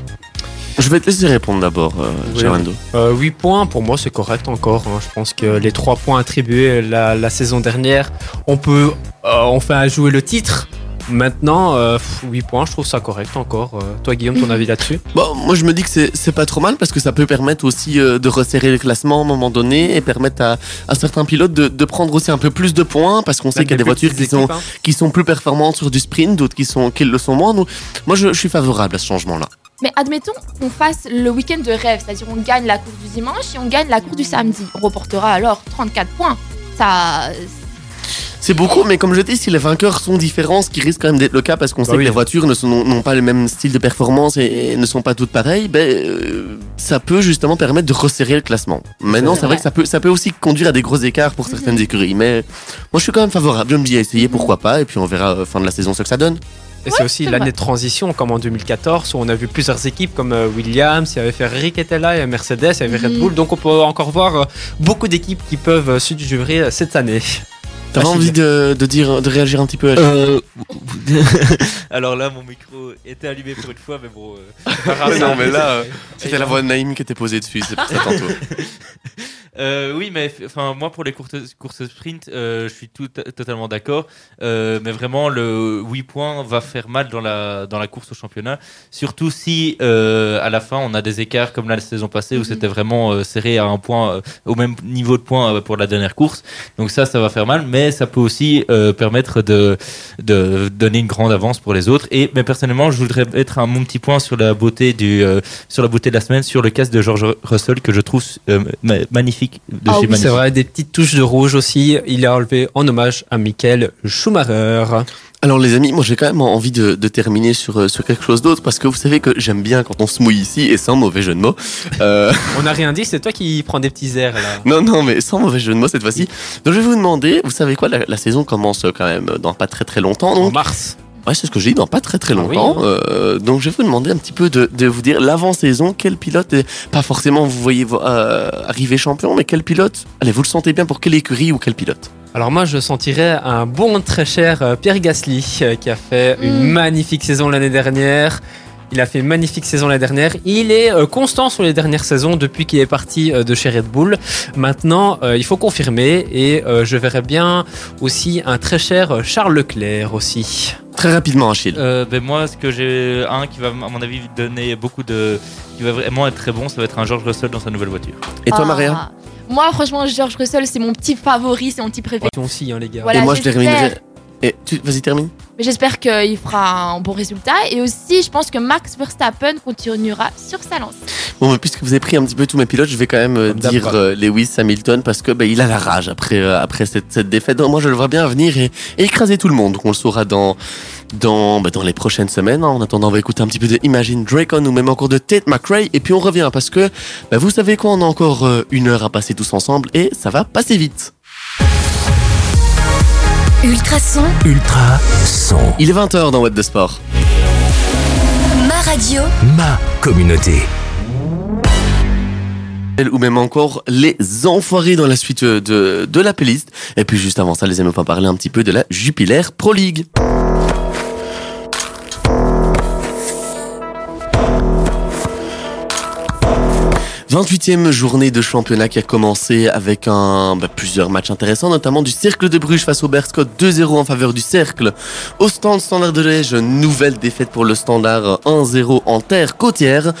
Je vais te laisser répondre d'abord, euh, Oui. Gerando. Euh, 8 points, pour moi, c'est correct encore. hein. Je pense que les 3 points attribués la, la saison dernière, on peut euh, enfin jouer le titre. Maintenant, euh, pff, 8 points, je trouve ça correct encore. Euh, toi, Guillaume, ton avis là-dessus? Bon, moi je me dis que c'est- pas trop mal parce que ça peut permettre aussi euh, de resserrer le classement à un moment donné et permettre à, à certains pilotes de, de prendre aussi un peu plus de points parce qu'on sait qu'il y a des voitures qui sont, qui sont plus performantes sur du sprint, d'autres qui, sont, qui le sont moins. Donc, moi je, je suis favorable à ce changement-là. Mais admettons qu'on fasse le week-end de rêve, c'est-à-dire on gagne la course du dimanche et on gagne la course du samedi. On reportera alors 34 points. Ça, C'est beaucoup, mais comme je dis, si les vainqueurs sont différents, ce qui risque quand même d'être le cas parce qu'on sait oui. que les voitures ne sont- n'ont pas le même style de performance et, et ne sont pas toutes pareilles, ben, euh, ça peut justement permettre de resserrer le classement. Maintenant, c'est vrai vrai. que ça peut, ça peut aussi conduire à des gros écarts pour certaines écuries, mais moi je suis quand même favorable. Je me dis à essayer, pourquoi pas, et puis on verra euh, fin de la saison ce que ça donne. Et c'est aussi l'année de transition, comme en 2014, où on a vu plusieurs équipes comme euh, Williams, il y avait Ferrari qui était là, il y avait Mercedes, il y avait Red. Bull. Donc on peut encore voir euh, beaucoup d'équipes qui peuvent se jurer euh, cette année. T'avais Facile. envie de, de dire, de réagir un petit peu à Euh, [laughs] Alors là, mon micro était allumé pour une fois, mais bon. euh, Mais non, [laughs] mais là, euh, C'était la voix de Naïm qui était posée dessus, c'est pour ça tantôt. [laughs] Euh, oui, mais enfin moi pour les courtes courses sprint, euh, je suis tout, totalement d'accord. Euh, mais vraiment le 8 points va faire mal dans la dans la course au championnat, surtout si euh, à la fin on a des écarts comme la saison passée où Mhm. c'était vraiment euh, serré à un point euh, au même niveau de points euh, pour la dernière course. Donc ça ça va faire mal, mais ça peut aussi euh, permettre de de donner une grande avance pour les autres. Et mais personnellement, je voudrais mettre un mon petit point sur la beauté du euh, sur la beauté de la semaine, sur le casque de George Russell que je trouve euh, ma- magnifique de Ah oui. C'est vrai, des petites touches de rouge aussi. Il a enlevé en hommage à Michael Schumacher. Alors les amis, moi j'ai quand même envie de, de terminer sur, euh, sur quelque chose d'autre parce que vous savez que j'aime bien quand on se mouille ici et sans mauvais jeu de mots. Euh, [laughs] On n'a rien dit, c'est toi qui prends des petits airs là. [laughs] non, non, mais sans mauvais jeu de mots cette fois-ci. Donc je vais vous demander, vous savez quoi, la, la saison commence quand même dans pas très très longtemps. En mars. ouais, c'est ce que j'ai dit, dans pas très très Ah oui, longtemps. Euh, donc je vais vous demander un petit peu de, de vous dire l'avant-saison, quel pilote, et pas forcément vous voyez euh, arriver champion, mais quel pilote, allez, vous le sentez bien pour quelle écurie ou quel pilote? Alors moi, je sentirais un bon, très cher euh, Pierre Gasly euh, qui a fait une Mm. magnifique saison l'année dernière. Il a fait une magnifique saison l'année dernière. Il est euh, constant sur les dernières saisons depuis qu'il est parti de chez Red Bull. Maintenant, il faut confirmer et je verrais bien aussi un très cher Charles Leclerc aussi. Très rapidement, Achille. Euh, ben moi, ce que j'ai un qui va à mon avis donner beaucoup de, qui va vraiment être très bon, ça va être un George Russell dans sa nouvelle voiture. Et toi, Ah. Maria? Moi, franchement, George Russell, c'est mon petit favori, c'est mon petit préféré. Aussi, hein, les gars. Voilà, Et moi, je terminerai. Et tu, vas-y, termine. Mais j'espère qu'il fera un bon résultat. Et aussi, je pense que Max Verstappen continuera sur sa lance. Bon, mais puisque vous avez pris un petit peu tous mes pilotes, je vais quand même euh, dire euh, Lewis Hamilton parce que bah, il a la rage après, euh, après cette, cette défaite. Donc, moi, je le vois bien venir et, et écraser tout le monde. Donc, on le saura dans, dans, bah, dans les prochaines semaines. En attendant, on va écouter un petit peu de Imagine Dracon ou même encore de Tate McRae. Et puis, on revient parce que bah, vous savez quoi, on a encore euh, une heure à passer tous ensemble et ça va passer vite. Ultrason, Ultra son. Il est 20h dans What the Sport. ma radio, Ma communauté. ou même encore les enfoirés dans la suite de, de la playlist. Et puis juste avant ça, les amis, on va parler un petit peu de la Jupiler Pro League. « 28e journée de championnat qui a commencé avec un, bah, plusieurs matchs intéressants, notamment du Cercle de Bruges face au Berscott 2-0 en faveur du Cercle. Au stand Standard de Liège, nouvelle défaite pour le Standard 1-0 en terre côtière.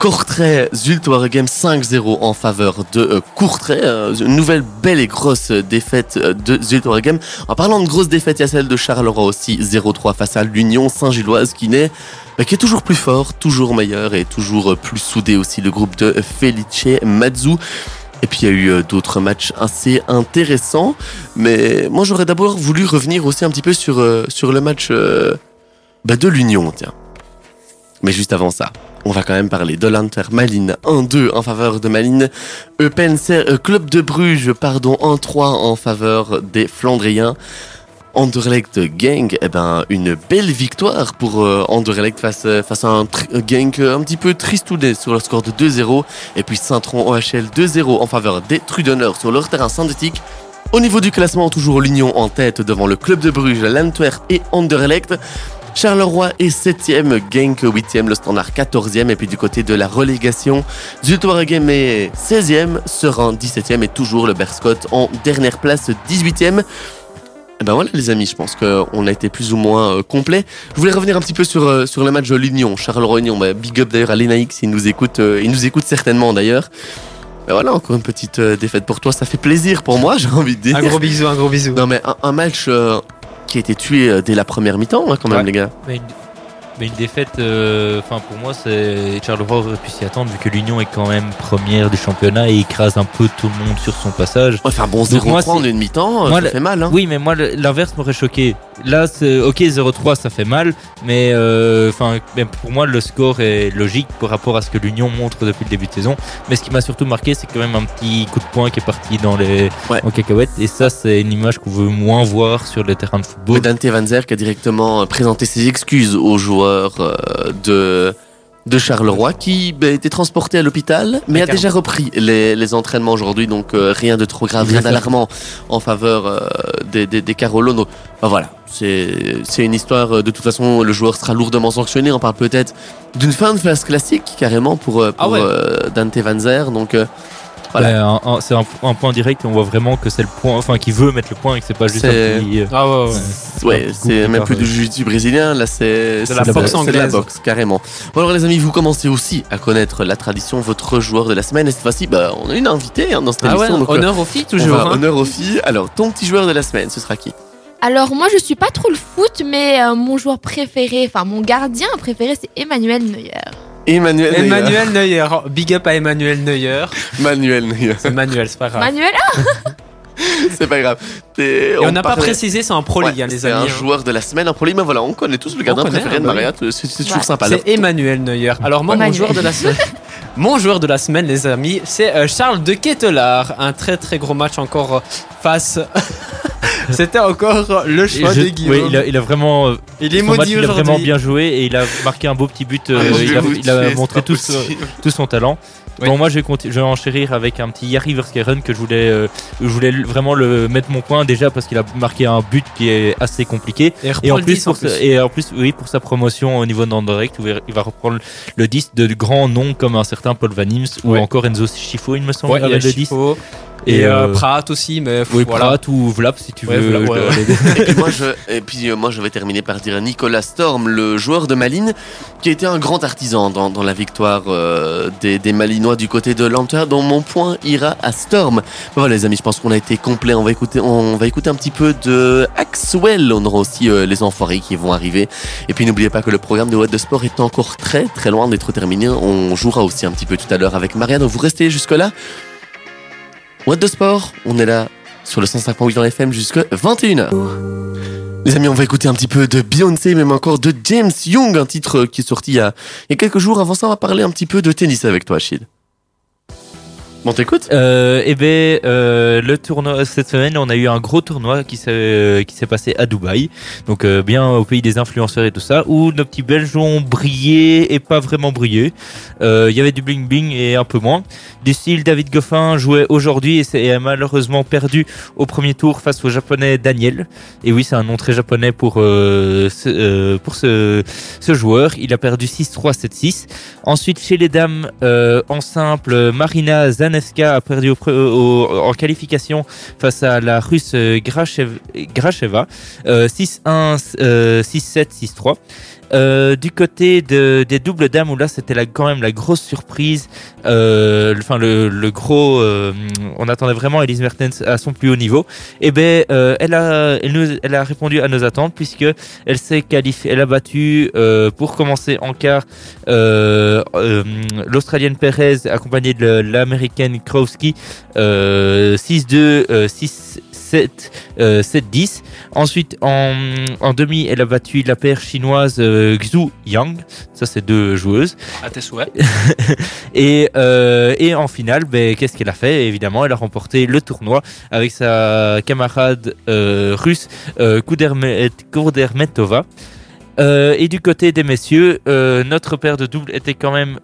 Courtrai, Zultoirgem 5-0 en faveur de euh, Courtrai. Euh, une nouvelle belle et grosse défaite euh, de Zultoirgem. En parlant de grosse défaite, il y a celle de Charleroi aussi, 0-3 face à l'Union Saint-Gilloise qui n'est bah, qui est toujours plus fort, toujours meilleur et toujours plus soudé aussi le groupe de Felice Mazzu. Et puis il y a eu d'autres matchs assez intéressants. Mais moi j'aurais d'abord voulu revenir aussi un petit peu sur, sur le match bah, de l'Union, tiens. Mais juste avant ça, on va quand même parler de l'Inter Malines 1-2 en faveur de Malines. Eupenser, euh, Club de Bruges, pardon, 1-3 en faveur des Flandriens. Anderlecht Gang, eh ben, une belle victoire pour euh, Anderlecht face, euh, à un euh, gang euh, un petit peu tristounet sur le score de 2-0. Et puis Saint-Tron OHL 2-0 en faveur des Trudeneurs sur leur terrain synthétique. Au niveau du classement, toujours l'Union en tête devant le Club de Bruges, l'Antwerp et Anderlecht. Charleroi est 7ème, Genk 8ème, le Standard 14ème, et puis du côté de la relégation, Zultoirgem est 16ème, Serein 17ème, et toujours le Berscott en dernière place 18ème. Et ben voilà les amis, je pense qu'on a été plus ou moins euh, complet. Je voulais revenir un petit peu sur, euh, sur le match de l'Union, Charleroi-Union, bah, big up d'ailleurs à l'Enaix, il nous écoute, euh, il nous écoute certainement d'ailleurs. Ben voilà, encore une petite défaite pour toi, ça fait plaisir pour moi, [laughs] j'ai envie de dire. Un gros bisou, un gros bisou. Non mais un, un match euh, qui a été tué euh, dès la première mi-temps hein, quand même Ouais. les gars. Mais une, mais une défaite, euh, enfin pour moi, c'est Charleroi aurait pu s'y attendre vu que l'Union est quand même première du championnat et écrase un peu tout le monde sur son passage. Ouais, faire bon Donc moi, 0-3 en c'est- une mi-temps, Moi, ça fait mal hein. Oui, mais moi l'inverse m'aurait choqué. Là, c'est ok 0-3, ça fait mal, mais euh, enfin mais pour moi le score est logique par rapport à ce que l'Union montre depuis le début de saison. Mais ce qui m'a surtout marqué, c'est quand même un petit coup de poing qui est parti dans les Ouais. en cacahuètes et ça c'est une image qu'on veut moins voir sur les terrains de football. Dante Van Zer qui a directement présenté ses excuses aux joueurs euh, de de Charleroi qui bah, était transporté à l'hôpital, mais a déjà repris les, les entraînements aujourd'hui, donc euh, rien de trop grave, rien d'alarmant en faveur euh, des, des, des Carolos. Donc, bah, voilà, c'est c'est une histoire. euh, De toute façon, le joueur sera lourdement sanctionné. On parle peut-être d'une fin de phase classique carrément pour, euh, Ah pour ouais. euh, Dante Van Zer. Donc euh, Voilà. Ouais, un- c'est un, un point direct et on voit vraiment que c'est le point, enfin qu'il veut mettre le point et que c'est pas juste C'est- un petit. euh, Ah ouais, ouais. Ouais, c'est même plus du jiu-jitsu brésilien, là c'est De la c'est boxe c'est de la anglaise. boxe, carrément. Bon alors les amis, vous commencez aussi à connaître la tradition, votre joueur de la semaine, et cette fois-ci, bah, on a une invitée hein, dans cette Ah ouais, émission. donc, euh, honneur aux filles toujours. va- hein. honneur aux filles. Alors, ton petit joueur de la semaine, ce sera qui? Alors moi je suis pas trop le foot, mais euh, mon joueur préféré, enfin mon gardien préféré, c'est Emmanuel Neuer. Emmanuel Neuer. Emmanuel Neuer. Oh, Big up à Emmanuel Neuer. Manuel Neuer. C'est Manuel, c'est pas grave. Manuel, ah, [laughs] c'est pas grave. Et on n'a pas précisé, c'est en Pro League, Ouais, hein, les c'est amis. un hein. joueur de la semaine en Pro League, mais voilà, on connaît tous le gardien connaît, préféré de bah oui. Mariat, c'est c'est toujours Ouais. sympa. C'est Emmanuel Neuer. Alors moi, mon joueur de la semaine, [laughs] mon joueur de la semaine, les amis, c'est euh, Charles de Ketelaar. Un très très gros match encore euh, face. [laughs] C'était encore le choix je- de Guillaume. ouais, il, a, il a vraiment, euh, Il est match, maudit il a vraiment bien joué et il a marqué un beau petit but. euh, Ah, je il a, il montré tout, son talent. Oui. Bon, moi, je vais, je vais enchérir avec un petit Yari Verskeren que je voulais, euh, je voulais vraiment le mettre mon point déjà parce qu'il a marqué un but qui est assez compliqué. Et, en, plus, 10 en pour sa- plus. et en plus, oui, pour sa promotion au niveau d'Anderlecht, où il va reprendre le 10 de grands noms comme un certain Paul Van Imst ou Ouais. encore Enzo Schifo, il me semble, Ouais, il le 10. Et, euh, euh, Pratt aussi, mais Oui, voilà. Pratt ou Vlap si tu Ouais, veux. Vlap, ouais, ouais. Et puis, moi, je, et puis euh, moi, je vais terminer par dire Nicolas Storm, le joueur de Malines, qui a été un grand artisan dans, dans la victoire euh, des, des Malinois du côté de Lantern, dont mon point ira à Storm. Voilà les amis, je pense qu'on a été complet. On va écouter, on va écouter un petit peu de Axwell. On aura aussi euh, les enfoirés qui vont arriver. Et puis n'oubliez pas que le programme de What de Sport est encore très très loin d'être terminé. On jouera aussi un petit peu tout à l'heure avec Marianne. Vous restez jusque là. What de Sport, on est là sur le 105.8 dans FM jusqu'à 21h. Les amis, on va écouter un petit peu de Beyoncé, même encore de James Young, un titre qui est sorti il y a, quelques jours. Avant ça, on va parler un petit peu de tennis avec toi, Achille. Bon, t'écoutes? Euh, eh ben, euh, le tournoi cette semaine, on a eu un gros tournoi qui s'est euh, passé à Dubaï, donc bien au pays des influenceurs et tout ça, où nos petits Belges ont brillé et pas vraiment brillé. Il y avait du bling bling et un peu moins. Du style, David Goffin jouait aujourd'hui et, a malheureusement perdu au premier tour face au japonais Daniel. Et oui, c'est un nom très japonais pour euh, ce, euh, pour ce ce joueur. Il a perdu 6-3, 7-6. Ensuite, chez les dames, euh, en simple, Marina Zanevska a perdu en qualification face à la russe Grachev- Gracheva. Euh, 6-1, euh, 6-7, 6-3. Euh, du côté de, des doubles dames, où là c'était quand même la grosse surprise, euh, enfin le, le gros, euh, on attendait vraiment Elise Mertens à son plus haut niveau. Et ben, euh, elle a, elle, nous, elle a répondu à nos attentes puisque elle s'est qualifiée, elle a battu euh, pour commencer en quart euh, l'Australienne Perez accompagnée de l'Américaine Krowski 6-2, 6 7-7-10. Euh, Ensuite, en, demi, elle a battu la paire chinoise euh, Xu Yang. Ça, c'est deux joueuses. À tes souhaits. [laughs] Euh, et, en finale, ben, qu'est-ce qu'elle a fait? Évidemment, elle a remporté le tournoi avec sa camarade russe Kudermetova. Et du côté des messieurs, notre paire de double était quand même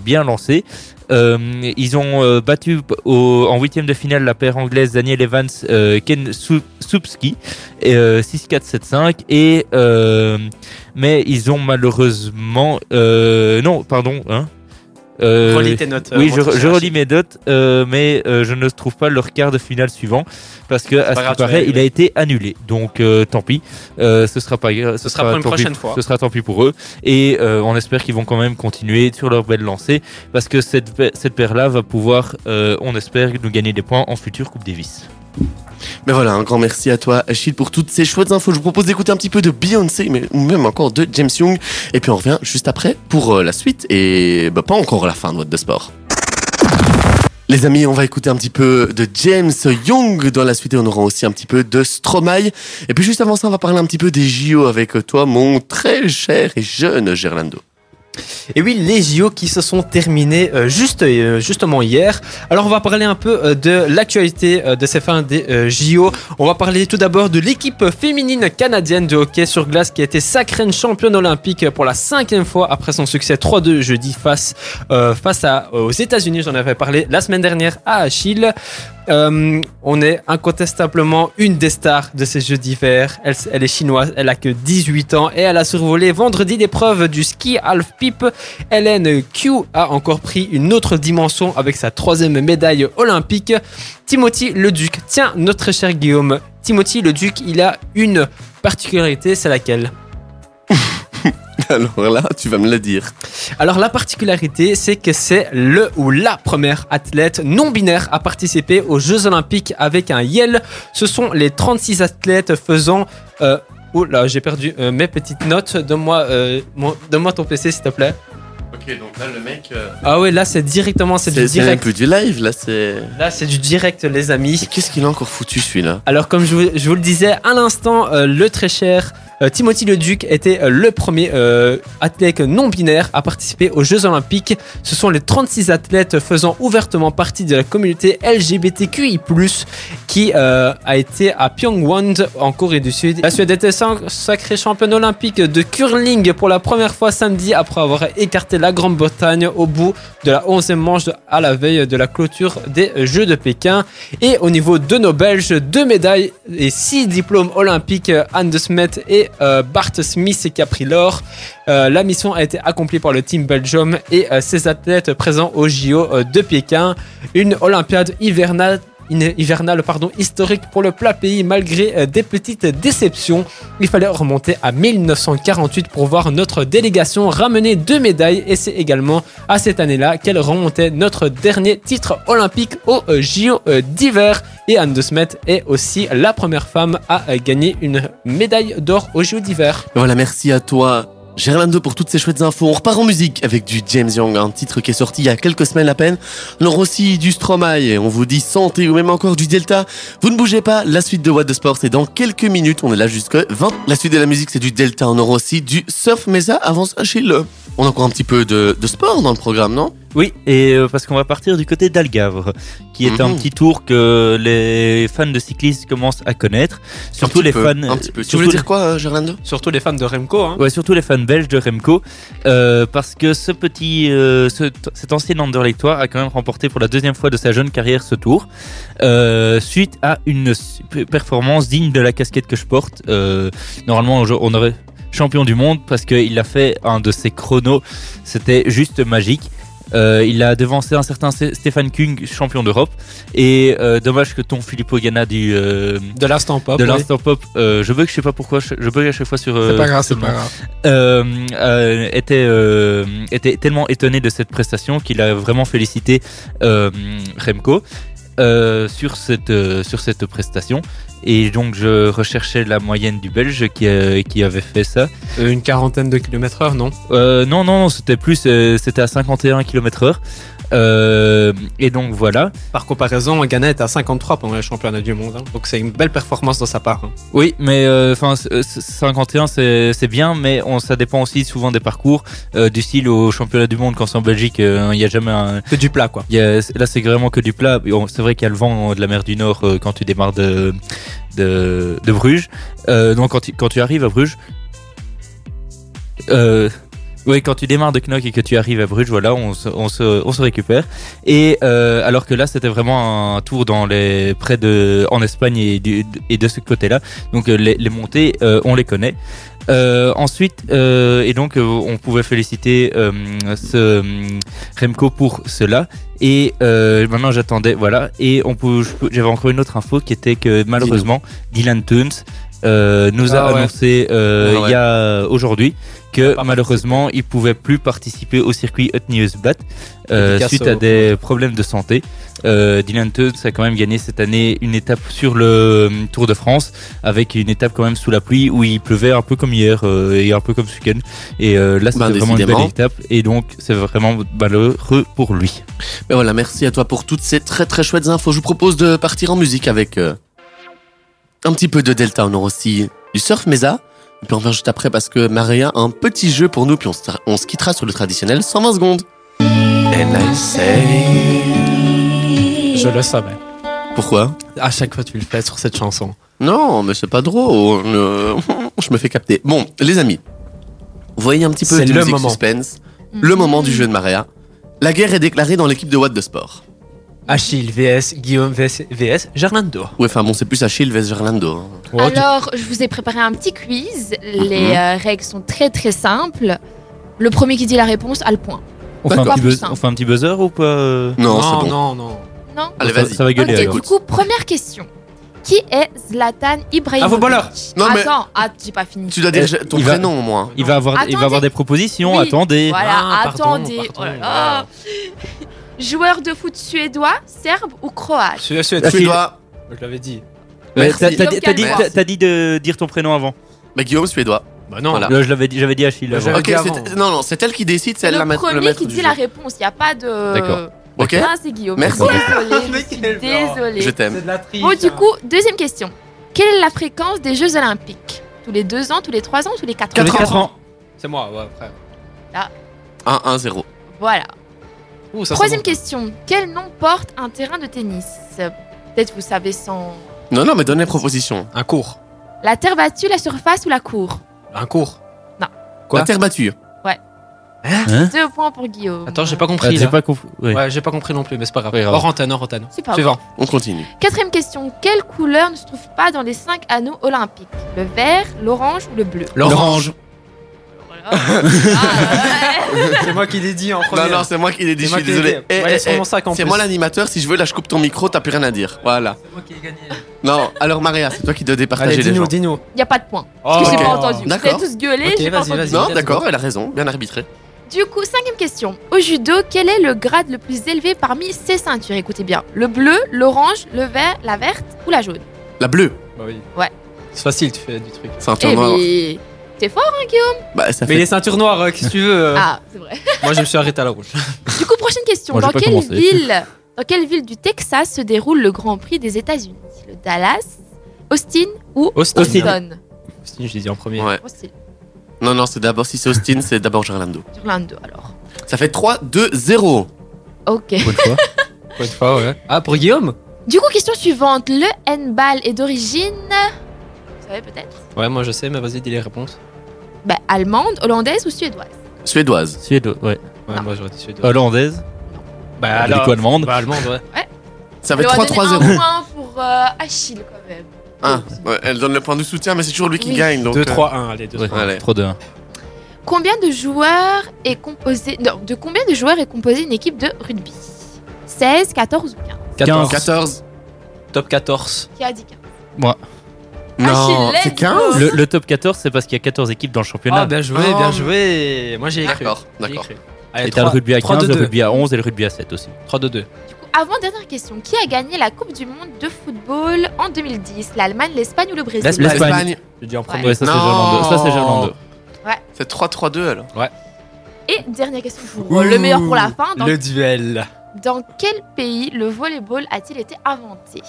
bien lancée. Euh, ils ont euh, battu au- en huitième de finale la paire anglaise Daniel Evans, euh, Ken euh, 6-4-7-5. Et mais ils ont malheureusement, non, pardon, hein. Euh, Relis tes notes. euh, oui, je, relis mes notes, euh, mais je ne trouve pas leur quart de finale suivant parce que, à ce qui paraît, il a été annulé. Donc, tant pis. Ce sera pas. Ce, sera pour une prochaine fois. Ce sera tant pis pour eux. Et on espère qu'ils vont quand même continuer sur leur belle lancée parce que cette cette paire-là va pouvoir, on espère, nous gagner des points en future Coupe Davis. Mais voilà, un grand merci à toi, Achille, pour toutes ces chouettes infos. Je vous propose d'écouter un petit peu de Beyoncé, mais même encore de James Young. Et puis on revient juste après pour euh, la suite et bah, pas encore la fin de What de Sport. Les amis, on va écouter un petit peu de James Young dans la suite et on aura aussi un petit peu de Stromae. Et puis juste avant ça, on va parler un petit peu des JO avec toi, mon très cher et jeune Gerlando. Et oui, les JO qui se sont terminés euh, euh, justement hier. Alors on va parler un peu euh, de l'actualité de ces fins des JO. On va parler tout d'abord de l'équipe féminine canadienne de hockey sur glace qui a été sacrée championne olympique pour la cinquième fois après son succès 3-2 jeudi face, aux États-Unis. J'en avais parlé la semaine dernière à Achille. Euh, on est incontestablement une des stars de ces Jeux d'hiver. Elle, est chinoise, elle a que 18 ans et elle a survolé vendredi l'épreuve du ski half-pipe. Hélène Q a encore pris une autre dimension avec sa troisième médaille olympique. Timothy Leduc, tiens, notre cher Guillaume, Timothy Leduc, il a une particularité, c'est laquelle? [laughs] [laughs] Alors là, tu vas me le dire. Alors la particularité, c'est que c'est le ou la première athlète non binaire à participer aux Jeux Olympiques avec un YEL. Ce sont les 36 athlètes faisant... Euh, oh là, j'ai perdu euh, mes petites notes. Donne-moi euh, donne-moi ton PC, s'il te plaît. Ok, donc là, le mec. Ah ouais, là, c'est directement, c'est du c'est c'est direct. plus du live, là, c'est. Là, c'est du direct, les amis. Qu'est-ce qu'il a encore foutu, celui-là? Alors, comme je vous, je vous le disais à l'instant, euh, le très cher euh, Timothy Leduc était euh, le premier euh, athlète non binaire à participer aux Jeux Olympiques. Ce sont les 36 athlètes faisant ouvertement partie de la communauté LGBTQI, qui euh, a été à Pyongyang en Corée du Sud. La Suède était sac- sacrée championne olympique de curling pour la première fois samedi après avoir écarté la Grande-Bretagne au bout de la 11e manche à la veille de la clôture des Jeux de Pékin. Et au niveau de nos Belges, deux médailles et six diplômes olympiques, euh, Anne de Smet et euh, Bart Smith qui a. Euh, la mission a été accomplie par le Team Belgium et euh, ses athlètes présents au JO de Pékin. Une Olympiade hivernale hivernale pardon, historique pour le plat pays malgré euh, des petites déceptions. Il fallait remonter à 1948 pour voir notre délégation ramener deux médailles et c'est également à cette année-là qu'elle remontait notre dernier titre olympique au euh, JO euh, d'hiver. Et Anne de Smet est aussi la première femme à gagner une médaille d'or au JO d'hiver. Voilà, merci à toi, Gerlando, pour toutes ces chouettes infos. On repart en musique avec du James Young, un titre qui est sorti il y a quelques semaines à peine. Aura aussi du Stromae, on vous dit santé ou même encore du Delta. Vous ne bougez pas, la suite de What the Sport, c'est dans quelques minutes. On est là jusqu'à 20. La suite de la musique, c'est du Delta. On aura aussi du Surf Mesa avant ça, Achille. On a encore un petit peu de sport dans le programme, non? Oui, et euh, parce qu'on va partir du côté d'Algavre, qui est un Mhm. petit tour que les fans de cyclisme commencent à connaître. Surtout Un petit les peu, fans. Un petit peu. Tu surtout voulais dire quoi, euh, Gerlando? Surtout les fans de Remco. Hein. Ouais, surtout les fans belges de Remco, euh, parce que ce petit, euh, ce- cet ancien Anderlechtois a quand même remporté pour la deuxième fois de sa jeune carrière ce tour, euh, suite à une performance digne de la casquette que je porte. Euh, normalement, on aurait champion du monde parce qu'il a fait un de ses chronos, c'était juste magique. Euh, il a devancé un certain Stéphane Kung, champion d'Europe. Et euh, dommage que ton Filippo Ganna du, euh, De l'instant pop. de oui. l'instant pop, euh, je bug, je sais pas pourquoi, je, bug à chaque fois sur. euh, C'est pas grave, ce c'est pas grave. Euh, était, était tellement étonné de cette prestation qu'il a vraiment félicité Remco euh, sur, cette, euh, sur cette prestation. Et donc je recherchais la moyenne du Belge qui, euh, qui avait fait ça. Une quarantaine de kilomètres heure, non? Non, non, non, c'était plus, c'était à 51 km heure. Euh, et donc voilà. Par comparaison, Ghana est à 53 pendant les championnats du monde. hein. Donc c'est une belle performance de sa part. hein. Oui, mais euh, enfin 51 c'est bien, mais on, ça dépend aussi souvent des parcours. Euh, du style au championnat du monde quand c'est en Belgique, euh, il n'y a jamais un, Que du plat, quoi. Il y a- là, c'est vraiment que du plat. Bon, C'est vrai qu'il y a le vent de la mer du Nord euh, quand tu démarres de, de, de Bruges. Euh, donc, quand tu, quand tu arrives à Bruges. Euh, oui, quand tu démarres de Knock et que tu arrives à Bruges, voilà, on se, on se, on se récupère. Et euh, alors que là, c'était vraiment un tour dans les près de en Espagne et, du, et de ce côté-là. Donc euh, les, les montées, euh, on les connaît. Euh, ensuite, euh, et donc euh, on pouvait féliciter euh, ce Remco pour cela. Et euh, maintenant j'attendais, voilà. Et on j'avais encore une autre info qui était que malheureusement Dylan Tunes euh, nous a Ah ouais. annoncé euh, Ah ouais. il y a aujourd'hui que pas malheureusement il pouvait plus participer au circuit Hutniusbad euh, Dédicace suite à au- des problèmes de santé. Euh, Dylan Tunes a quand même gagné cette année une étape sur le euh, Tour de France avec une étape quand même sous la pluie où il pleuvait un peu comme hier euh, et un peu comme ce week-end. Et euh, là c'était Ben, vraiment une belle étape et donc c'est vraiment malheureux pour lui. Mais voilà, merci à toi pour toutes ces très très chouettes infos. Je vous propose de partir en musique avec euh, un petit peu de Delta. On aura aussi du Surf Mesa, Et puis on revient juste après parce que Maria a un petit jeu pour nous, puis on se, on se quittera sur le traditionnel 120 secondes. And I say... Je le savais. Pourquoi? À chaque fois, tu le fais sur cette chanson. Non, mais c'est pas drôle. Euh, Je me fais capter. Bon, les amis, vous voyez un petit peu de le musique moment. suspense. Le moment du jeu de Maria. La guerre est déclarée dans l'équipe de What the Sport. Achille vs Guillaume vs, VS Gerlando. Ouais, enfin bon, c'est plus Achille vs Gerlando. hein. Oh, Alors, je vous ai préparé un petit quiz. Les Mhm. euh, règles sont très très simples. Le premier qui dit la réponse a le point. On fait, un petit Pas buzz- plus simple. on fait un petit buzzer ou pas euh Non, non, c'est bon. non, non. Non Allez, Ça- vas-y. Ça va gueuler Ok, alors. du coup, première question. Qui est Zlatan Ibrahimovic? Un footballeur. Non, mais- Attends, ah, j'ai pas fini. Tu dois dire Euh, ton il va- prénom au moins. Il va avoir, il Attendez. va avoir des propositions. Oui. Attendez. Voilà, Ah, pardon, attendez. pardon, Oh là là. Joueur de foot suédois, serbe ou croate Achille. Suédois. je l'avais dit. Ouais. T'as t'as dit, Guillaume t'as dit- Calvois. t'as- t'as dit de dire ton prénom avant. Bah, Guillaume Suédois. Bah non. Voilà. Là, je l'avais dit, j'avais dit Achille. Bah, avant. j'avais- Ok, dit avant. c'est- non, non, c'est elle qui décide, c'est elle Le la maître, le premier maître qui du dit jeu. la réponse, il n'y a pas de. D'accord. Ok Ah, c'est Guillaume. Merci. Désolée, [laughs] je Mais désolée. T'aime. de la triche. Bon, du coup, deuxième question. Quelle est la fréquence des Jeux Olympiques? Tous les deux ans, tous les trois ans, tous les quatre Tous les ans quatre ans. C'est moi, ouais, frère. 1-1-0. Voilà. Ouh, ça Troisième bon. question. Quel nom porte un terrain de tennis? Peut-être vous savez sans. Non, non, mais donne les propositions. Un cours. La terre battue, la surface ou la cour? Un cours. Quoi? La terre battue. Hein? Deux points pour Guillaume. Attends, j'ai pas Ah, compris. J'ai là. pas compris. Ouais. Ouais, j'ai pas compris non plus, mais c'est pas grave. Grave. Hors antenne, hors antenne. C'est pas Suivant. On continue. Quatrième question. Quelle couleur ne se trouve pas dans les cinq anneaux olympiques? Le vert, l'orange ou le bleu? L'orange. Ah, c'est moi qui l'ai dit en Non, premier. non, c'est moi qui l'ai dit, je suis désolé. Eh, eh, eh, C'est moi l'animateur, si je veux, là, je coupe ton micro, t'as plus rien à dire. Voilà. C'est moi qui ai gagné. Non, alors Maria, c'est toi qui dois départager Allez, les dis-nous, gens. dis-nous. Il n'y a pas de point. Oh, Parce que j'ai ok. pas entendu. Vous D'accord. avez tous gueulé, Ok, j'ai pas vas-y, entendu. vas-y. Non, d'accord, elle a raison, bien arbitré. Du coup, cinquième question. Au judo, quel est le grade le plus élevé parmi ces ceintures? Écoutez bien. Le bleu, l'orange, le vert, la verte ou la jaune? La bleue, Bah oui. Ouais. C'est facile, tu fais du truc. ceinture noire. T'es fort Bah, ça Mais fait. les ceintures noires, euh, qu'est-ce que tu veux euh, Ah, c'est vrai. [laughs] Moi, je me suis arrêté à la rouge. [laughs] Du coup, prochaine question. Moi, j'ai dans pas quelle commencé. ville dans quelle ville du Texas se déroule le Grand Prix des États-Unis? Le Dallas, Austin ou Austin. Austin Austin, je l'ai dit en premier. Ouais. Austin. Non, non, c'est d'abord, si c'est Austin, c'est d'abord Gerlando. Orlando alors. Ça fait 3, 2, 0. Ok. Bonne fois, [laughs] ouais. Ah, pour Guillaume? Du coup, question suivante. Le handball est d'origine? Vous savez peut-être? Ouais, moi je sais, mais vas-y, dis les réponses. Bah, Allemande, hollandaise ou suédoise? Suédoise. Suédois, ouais. Ouais, Non. moi j'aurais dit suédois. Hollandaise. bah, Du coup, allemande. Bah, allemande, ouais. Ça fait Elle va 3, donner 3, 0. Un point pour euh, Achille quand même. Ah, ouais, elle donne le point de soutien, mais c'est toujours lui qui Oui. gagne. Donc, 2, euh, 3, 1, allez, 2, Ouais. 3. Allez. Trop de 1. Combien de joueurs est composé non, de combien de joueurs est composée une équipe de rugby? 16, 14 ou 15 14. 14. Top 14. Qui a dit 15 Non, Achille, c'est let's 15 go. Le, le top 14, c'est parce qu'il y a 14 équipes dans le championnat. Ah, bien joué, Oh. bien joué. Moi j'ai écrit. D'accord, d'accord. et t'as le rugby à 15, le 2, rugby à 11 et le rugby à 7 aussi. 3, 2, 2. Du coup, avant dernière question, qui a gagné la Coupe du monde de football en 2010 L'Allemagne, l'Espagne ou le Brésil? L'Espagne. L'Espagne. Je dis en Ouais. premier. Ouais, ça c'est Non. Gerlando. Ça c'est Gerlando. C'est 3, 3, 2 alors. Et dernière question pour euh, le meilleur pour la fin. Dans, Le duel. dans quel pays le volleyball a-t-il été inventé?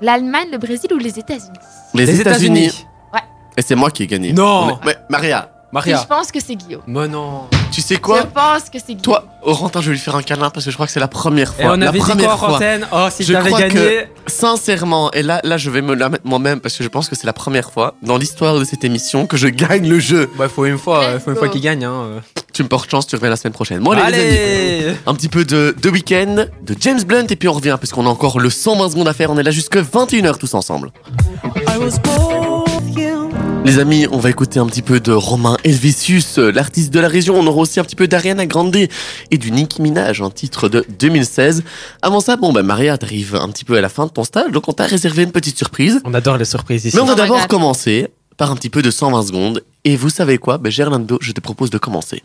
L'Allemagne, le Brésil ou les États-Unis? Les, États-Unis. Ouais. Et c'est moi qui ai gagné. Non. Mais, mais Maria, Maria. Je pense que c'est Guillaume. Mais non. tu sais je quoi pense que c'est Guillaume. Toi, Orantin, je vais lui faire un câlin parce que je crois que c'est la première Et fois. on la avait dit quoi première fois. antenne Oh, si Je crois gagné. Sincèrement, et là, là, je vais me la mettre moi-même parce que je pense que c'est la première fois dans l'histoire de cette émission que je gagne le jeu. Bah, faut une fois, faut une fois qu'il gagne. Hein. Tu me portes chance, tu reviens la semaine prochaine. Bon, allez, les amis. Allez. Un petit peu de, de week-end, de James Blunt, et puis on revient, parce qu'on a encore le 120 secondes à faire. On est là jusque 21h tous ensemble. Les amis, on va écouter un petit peu de Romain Helvetius, euh, l'artiste de la région. On aura aussi un petit peu d'Ariana Grande et du Nicki Minaj, un titre de 2016. Avant ça, bon, bah, Maria, t'arrives un petit peu à la fin de ton stage, donc on t'a réservé une petite surprise. On adore les surprises ici. Mais on va Oh d'abord commencer par un petit peu de 120 secondes. Et vous savez quoi? Ben, Gerlando, je te propose de commencer.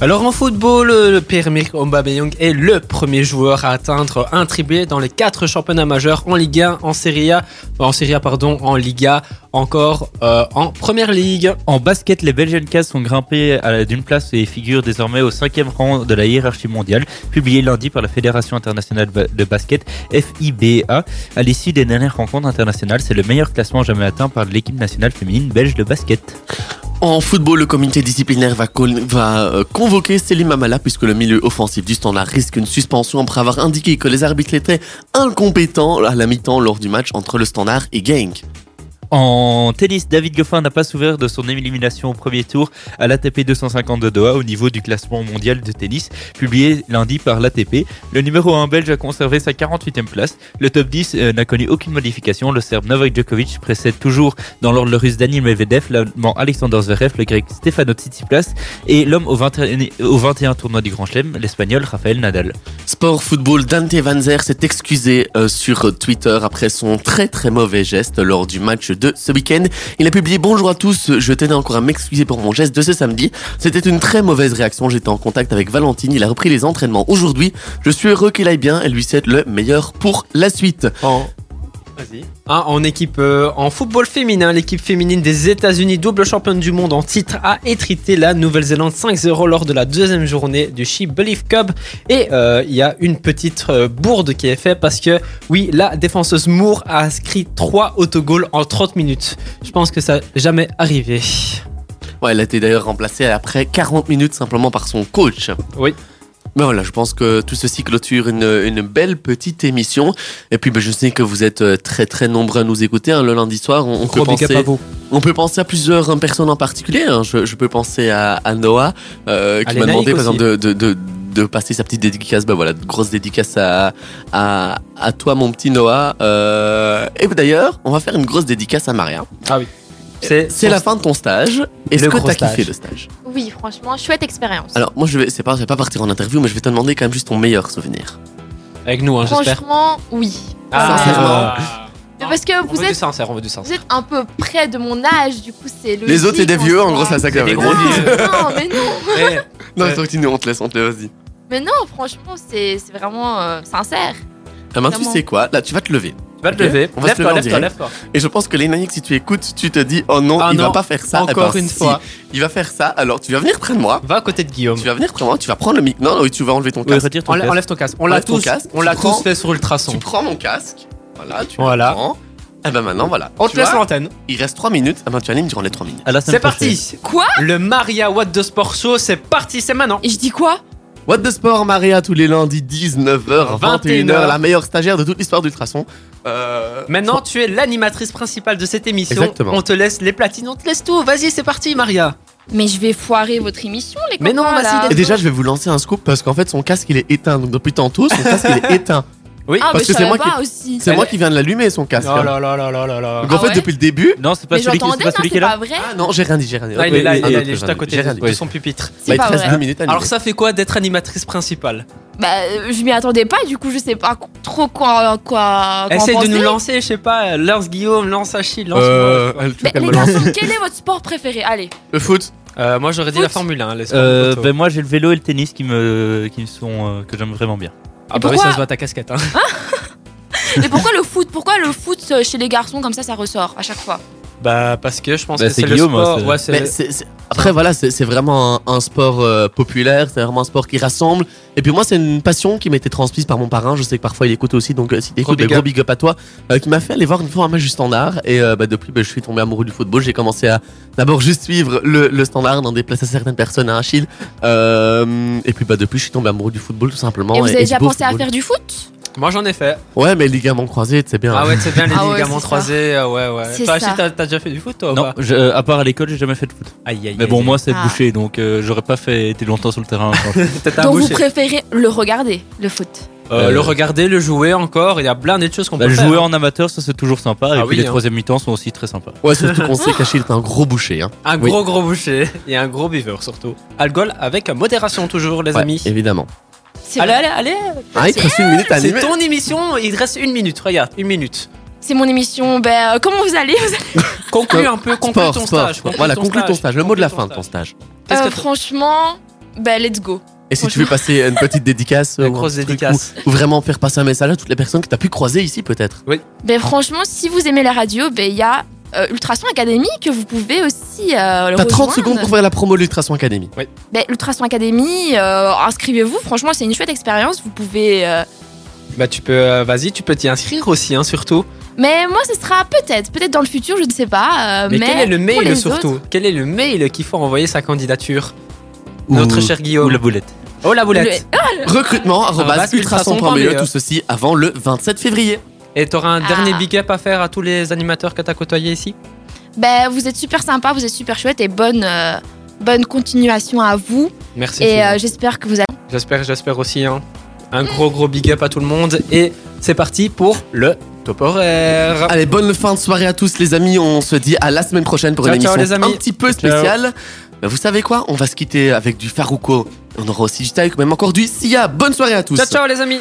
Alors en football, le Pierre-Emerick Aubameyang est le premier joueur à atteindre un triplé dans les quatre championnats majeurs en Ligue 1, en Serie A, en Serie A pardon, en Liga, encore euh, en Première Ligue. En basket, les Belgian Cats sont grimpés d'une place et figurent désormais au cinquième rang de la hiérarchie mondiale, publié lundi par la Fédération internationale de basket FIBA. À l'issue des dernières rencontres internationales, c'est le meilleur classement jamais atteint par l'équipe nationale féminine belge de basket. En football, le comité disciplinaire va, euh, convoquer Selim Amala puisque le milieu offensif du Standard risque une suspension après avoir indiqué que les arbitres étaient incompétents à la mi-temps lors du match entre le Standard et Genk. En tennis, David Goffin n'a pas souffert de son élimination au premier tour à l'ATP 250 de Doha au niveau du classement mondial de tennis, publié lundi par l'ATP. Le numéro 1 belge a conservé sa 48e place. Le top 10 euh, n'a connu aucune modification. Le serbe Novak Djokovic précède toujours dans l'ordre le russe Daniil Medvedev, l'allemand Alexander Zverev, le grec Stefano Tsitsipas et l'homme au 21, au 21 tournoi du Grand Chelem, l'espagnol Rafael Nadal. Sport football, Dante Van Zer s'est excusé euh, sur Twitter après son très très mauvais geste lors du match de ce week-end. Il a publié Bonjour à tous, je tenais encore à m'excuser pour mon geste de ce samedi. C'était une très mauvaise réaction, j'étais en contact avec Valentine, il a repris les entraînements aujourd'hui. Je suis heureux qu'il aille bien et lui souhaite le meilleur pour la suite. En... Vas-y. Ah, en équipe, euh, en football féminin, l'équipe féminine des États-Unis, double championne du monde en titre, a étrité la Nouvelle-Zélande 5-0 lors de la deuxième journée du She Believe Cup. Et euh, il y a une petite euh, bourde qui est faite parce que, oui, la défenseuse Moore a inscrit 3 autogols en 30 minutes. Je pense que ça n'a jamais arrivé. Ouais, elle a été d'ailleurs remplacée après 40 minutes simplement par son coach. Oui. Mais voilà, je pense que tout ceci clôture une, une belle petite émission. Et puis, ben, je sais que vous êtes euh, très très nombreux à nous écouter hein, le lundi soir. On, on peut penser, à vous. on peut penser à plusieurs euh, personnes en particulier. hein. Je, je peux penser à, à Noah euh, qui m'a demandé par exemple de, de, de, de passer sa petite dédicace. Ben voilà, grosse dédicace à, à, à toi mon petit Noah. Euh, et d'ailleurs, on va faire une grosse dédicace à Maria. C'est C'est la fin de ton stage. Est-ce que t'as kiffé stage. le stage? Oui, franchement, chouette expérience. Alors moi je vais, c'est pas, je vais pas partir en interview, mais je vais te demander quand même juste ton meilleur souvenir. Avec nous, hein, j'espère. Franchement, oui. Sincèrement. Mais Parce que On vous veut du êtes, sincère, on veut du vous sincère. êtes un peu près de mon âge, du coup c'est logique. Les autres c'est des vieux, en gros ça ça des gros. Non, mais non. [laughs] Eh, Non, continue, on te laisse, on te laisse, vas-y. Mais non, franchement, c'est c'est vraiment euh, sincère. Ah ben, tu sais quoi? Là, tu vas te lever. Vas te lever. On va se Lève-toi, lever en direct. lève-toi. Et je pense que Lénaïque, si tu écoutes, tu te dis oh non, Ah il va non, pas faire ça. Eh Encore ben, une si, fois. Il va faire ça. Alors tu vas venir près de moi. Va à côté de Guillaume. Tu vas venir près de moi. Tu vas prendre le mic. Non, oui, tu vas enlever ton casque. ton Enlève, casque. enlève ton casque. On l'a tous, casque, on l'a tous fait sur Ultrason. Tu prends mon casque. Voilà, tu Voilà. le prends. Et ben maintenant, voilà. On Tu te laisse l'antenne. Il reste 3 minutes. Ah ben, tu animes durant les 3 minutes. C'est parti. Quoi? Le Maria What the Sport Show, c'est parti, c'est maintenant. Et je dis quoi? What the Sport, Maria, tous les lundis, 19h, 21h, 21h. la meilleure stagiaire de toute l'histoire d'Ultrason. Euh, Maintenant, tu es l'animatrice principale de cette émission. Exactement. On te laisse les platines, on te laisse tout. Vas-y, c'est parti, Maria. Mais je vais foirer votre émission, les Mais non, copains, vas-y. Et déjà, je vais vous lancer un scoop parce qu'en fait, son casque il est éteint. Donc depuis tantôt, son casque il est [laughs] éteint. Oui. Ah, parce mais que je c'est savais moi pas aussi. C'est moi qui viens de l'allumer, son casque. Oh hein. là là là là là là. Donc en Ah fait, ouais depuis le début. Non, c'est pas Mais celui qui, j'entendais, c'est pas non, celui qui c'est est là. pas vrai. Ah non, j'ai rien dit, j'ai rien dit. Ah, il est là, Oui, il un est, autre il est que juste à côté de, son pupitre. Bah, C'est il te pas reste vrai. deux minutes à Alors, animer. ça fait quoi d'être animatrice principale? Bah, euh, je m'y attendais pas, du coup, je sais pas trop quoi. quoi quoi en Essaye de penser. nous lancer, je sais pas, lance Guillaume, lance Achille, lance Euh, moi. Mais les garçons, quel est votre sport préféré? Allez. Le foot. Euh, moi j'aurais dit Foot. la Formule 1, laisse-moi Euh, le ben moi j'ai le vélo et le tennis qui me qui me sont euh, que j'aime vraiment bien. Ah bah oui, ça se voit ta casquette. Hein. [laughs] Et pourquoi le foot? Pourquoi le foot euh, chez les garçons comme ça, ça ressort à chaque fois? Bah parce que je pense Bah, que c'est le Guillaume, sport. c'est- Ouais, c'est- Mais c'est- c'est- Après, voilà, c'est c'est vraiment un, un sport euh, populaire, c'est vraiment un sport qui rassemble. Et puis moi, c'est une passion qui m'a été transmise par mon parrain. Je sais que parfois il écoute aussi, donc euh, si t'écoutes, Gros big gros up. big up à toi, euh, qui m'a fait aller voir une fois un match du standard. Et euh, bah, depuis, bah, je suis tombé amoureux du football. J'ai commencé à d'abord juste suivre le, le standard, d'en déplacer certaines personnes à Achille. Euh, et puis bah, depuis, je suis tombé amoureux du football tout simplement. Et vous avez déjà pensé à football. faire du foot? Moi j'en ai fait. Ouais, mais ligaments croisés, c'est bien. Ah ouais, c'est bien [laughs] les Ah ouais, ligaments c'est ça. croisés. euh, Ouais, ouais. C'est Toi, ça. Achille, t'as t'as déjà fait du foot toi ou Non, pas je- euh, à part à l'école, j'ai jamais fait de foot. Aïe, aïe, Mais bon, aïe. moi c'est Ah. bouché, donc euh, j'aurais pas fait été longtemps sur le terrain. [laughs] un Donc vous boucher. préférez le regarder, le foot Euh, Euh, Le regarder, le jouer encore, il y a plein de choses qu'on Bah, peut le faire. jouer en amateur, ça c'est toujours sympa. Ah et oui, puis les hein. troisième mi-temps sont aussi très sympas. Ouais, surtout [laughs] qu'on sait qu'Achille est un gros boucher. Hein. Un Oui. gros gros boucher et un gros beaver surtout. Alcool avec modération toujours les Ouais, amis. évidemment. C'est Allez, allez, allez. Ah, il te reste une minute à C'est animer. ton émission, il te reste une minute, regarde, une minute. C'est mon émission. Ben, euh, comment vous allez, Vous allez- [laughs] Conclue un peu, conclue Sport, ton sport, stage. sport. Voilà, conclue ton stage. Le mot de la fin de ton stage. Qu'est-ce Euh, que- Franchement, Ben, let's go. Et si tu veux passer une petite dédicace, Une ou un grosse truc, dédicace. Ou, ou vraiment faire passer un message à toutes les personnes que tu as pu croiser ici, peut-être. Ben, franchement, si vous aimez la radio, ben, il y a euh, Ultrason Academy que vous pouvez aussi euh, le T'as 30 rejoindre. secondes pour faire la promo de l'Ultrason Academy. Ben, Ultrason Academy, euh, inscrivez-vous. Franchement, c'est une chouette expérience. Vous pouvez. euh, Bah tu peux, euh, vas-y, tu peux t'y inscrire aussi, hein, surtout. Mais moi, ce sera peut-être, peut-être dans le futur, je ne sais pas. euh, Mais, mais quel est le pour mail les surtout autres- Quel est le mail qu'il faut envoyer sa candidature Ou- Notre cher Guillaume. Ou la boulette. Oh la boulette. Recrutement, arrobas Arrobas ultrason.be, ultrason.be. tout ceci avant le 27 février. Et t'auras un Ah. dernier big up à faire à tous les animateurs que t'as côtoyés ici Ben, vous êtes super sympa, vous êtes super chouette et bonne, euh, bonne continuation à vous. Merci. et euh, j'espère que vous allez. J'espère, j'espère aussi. hein. Un gros gros big up à tout le monde. Et c'est parti pour le top horaire. Allez, bonne fin de soirée à tous les amis. On se dit à la semaine prochaine pour Ciao, une ciao, émission les amis. un petit peu spéciale. Bah, vous savez quoi? On va se quitter avec du Farouko. On aura aussi du Taïk, même encore du Sia. Bonne soirée à tous. Ciao ciao les amis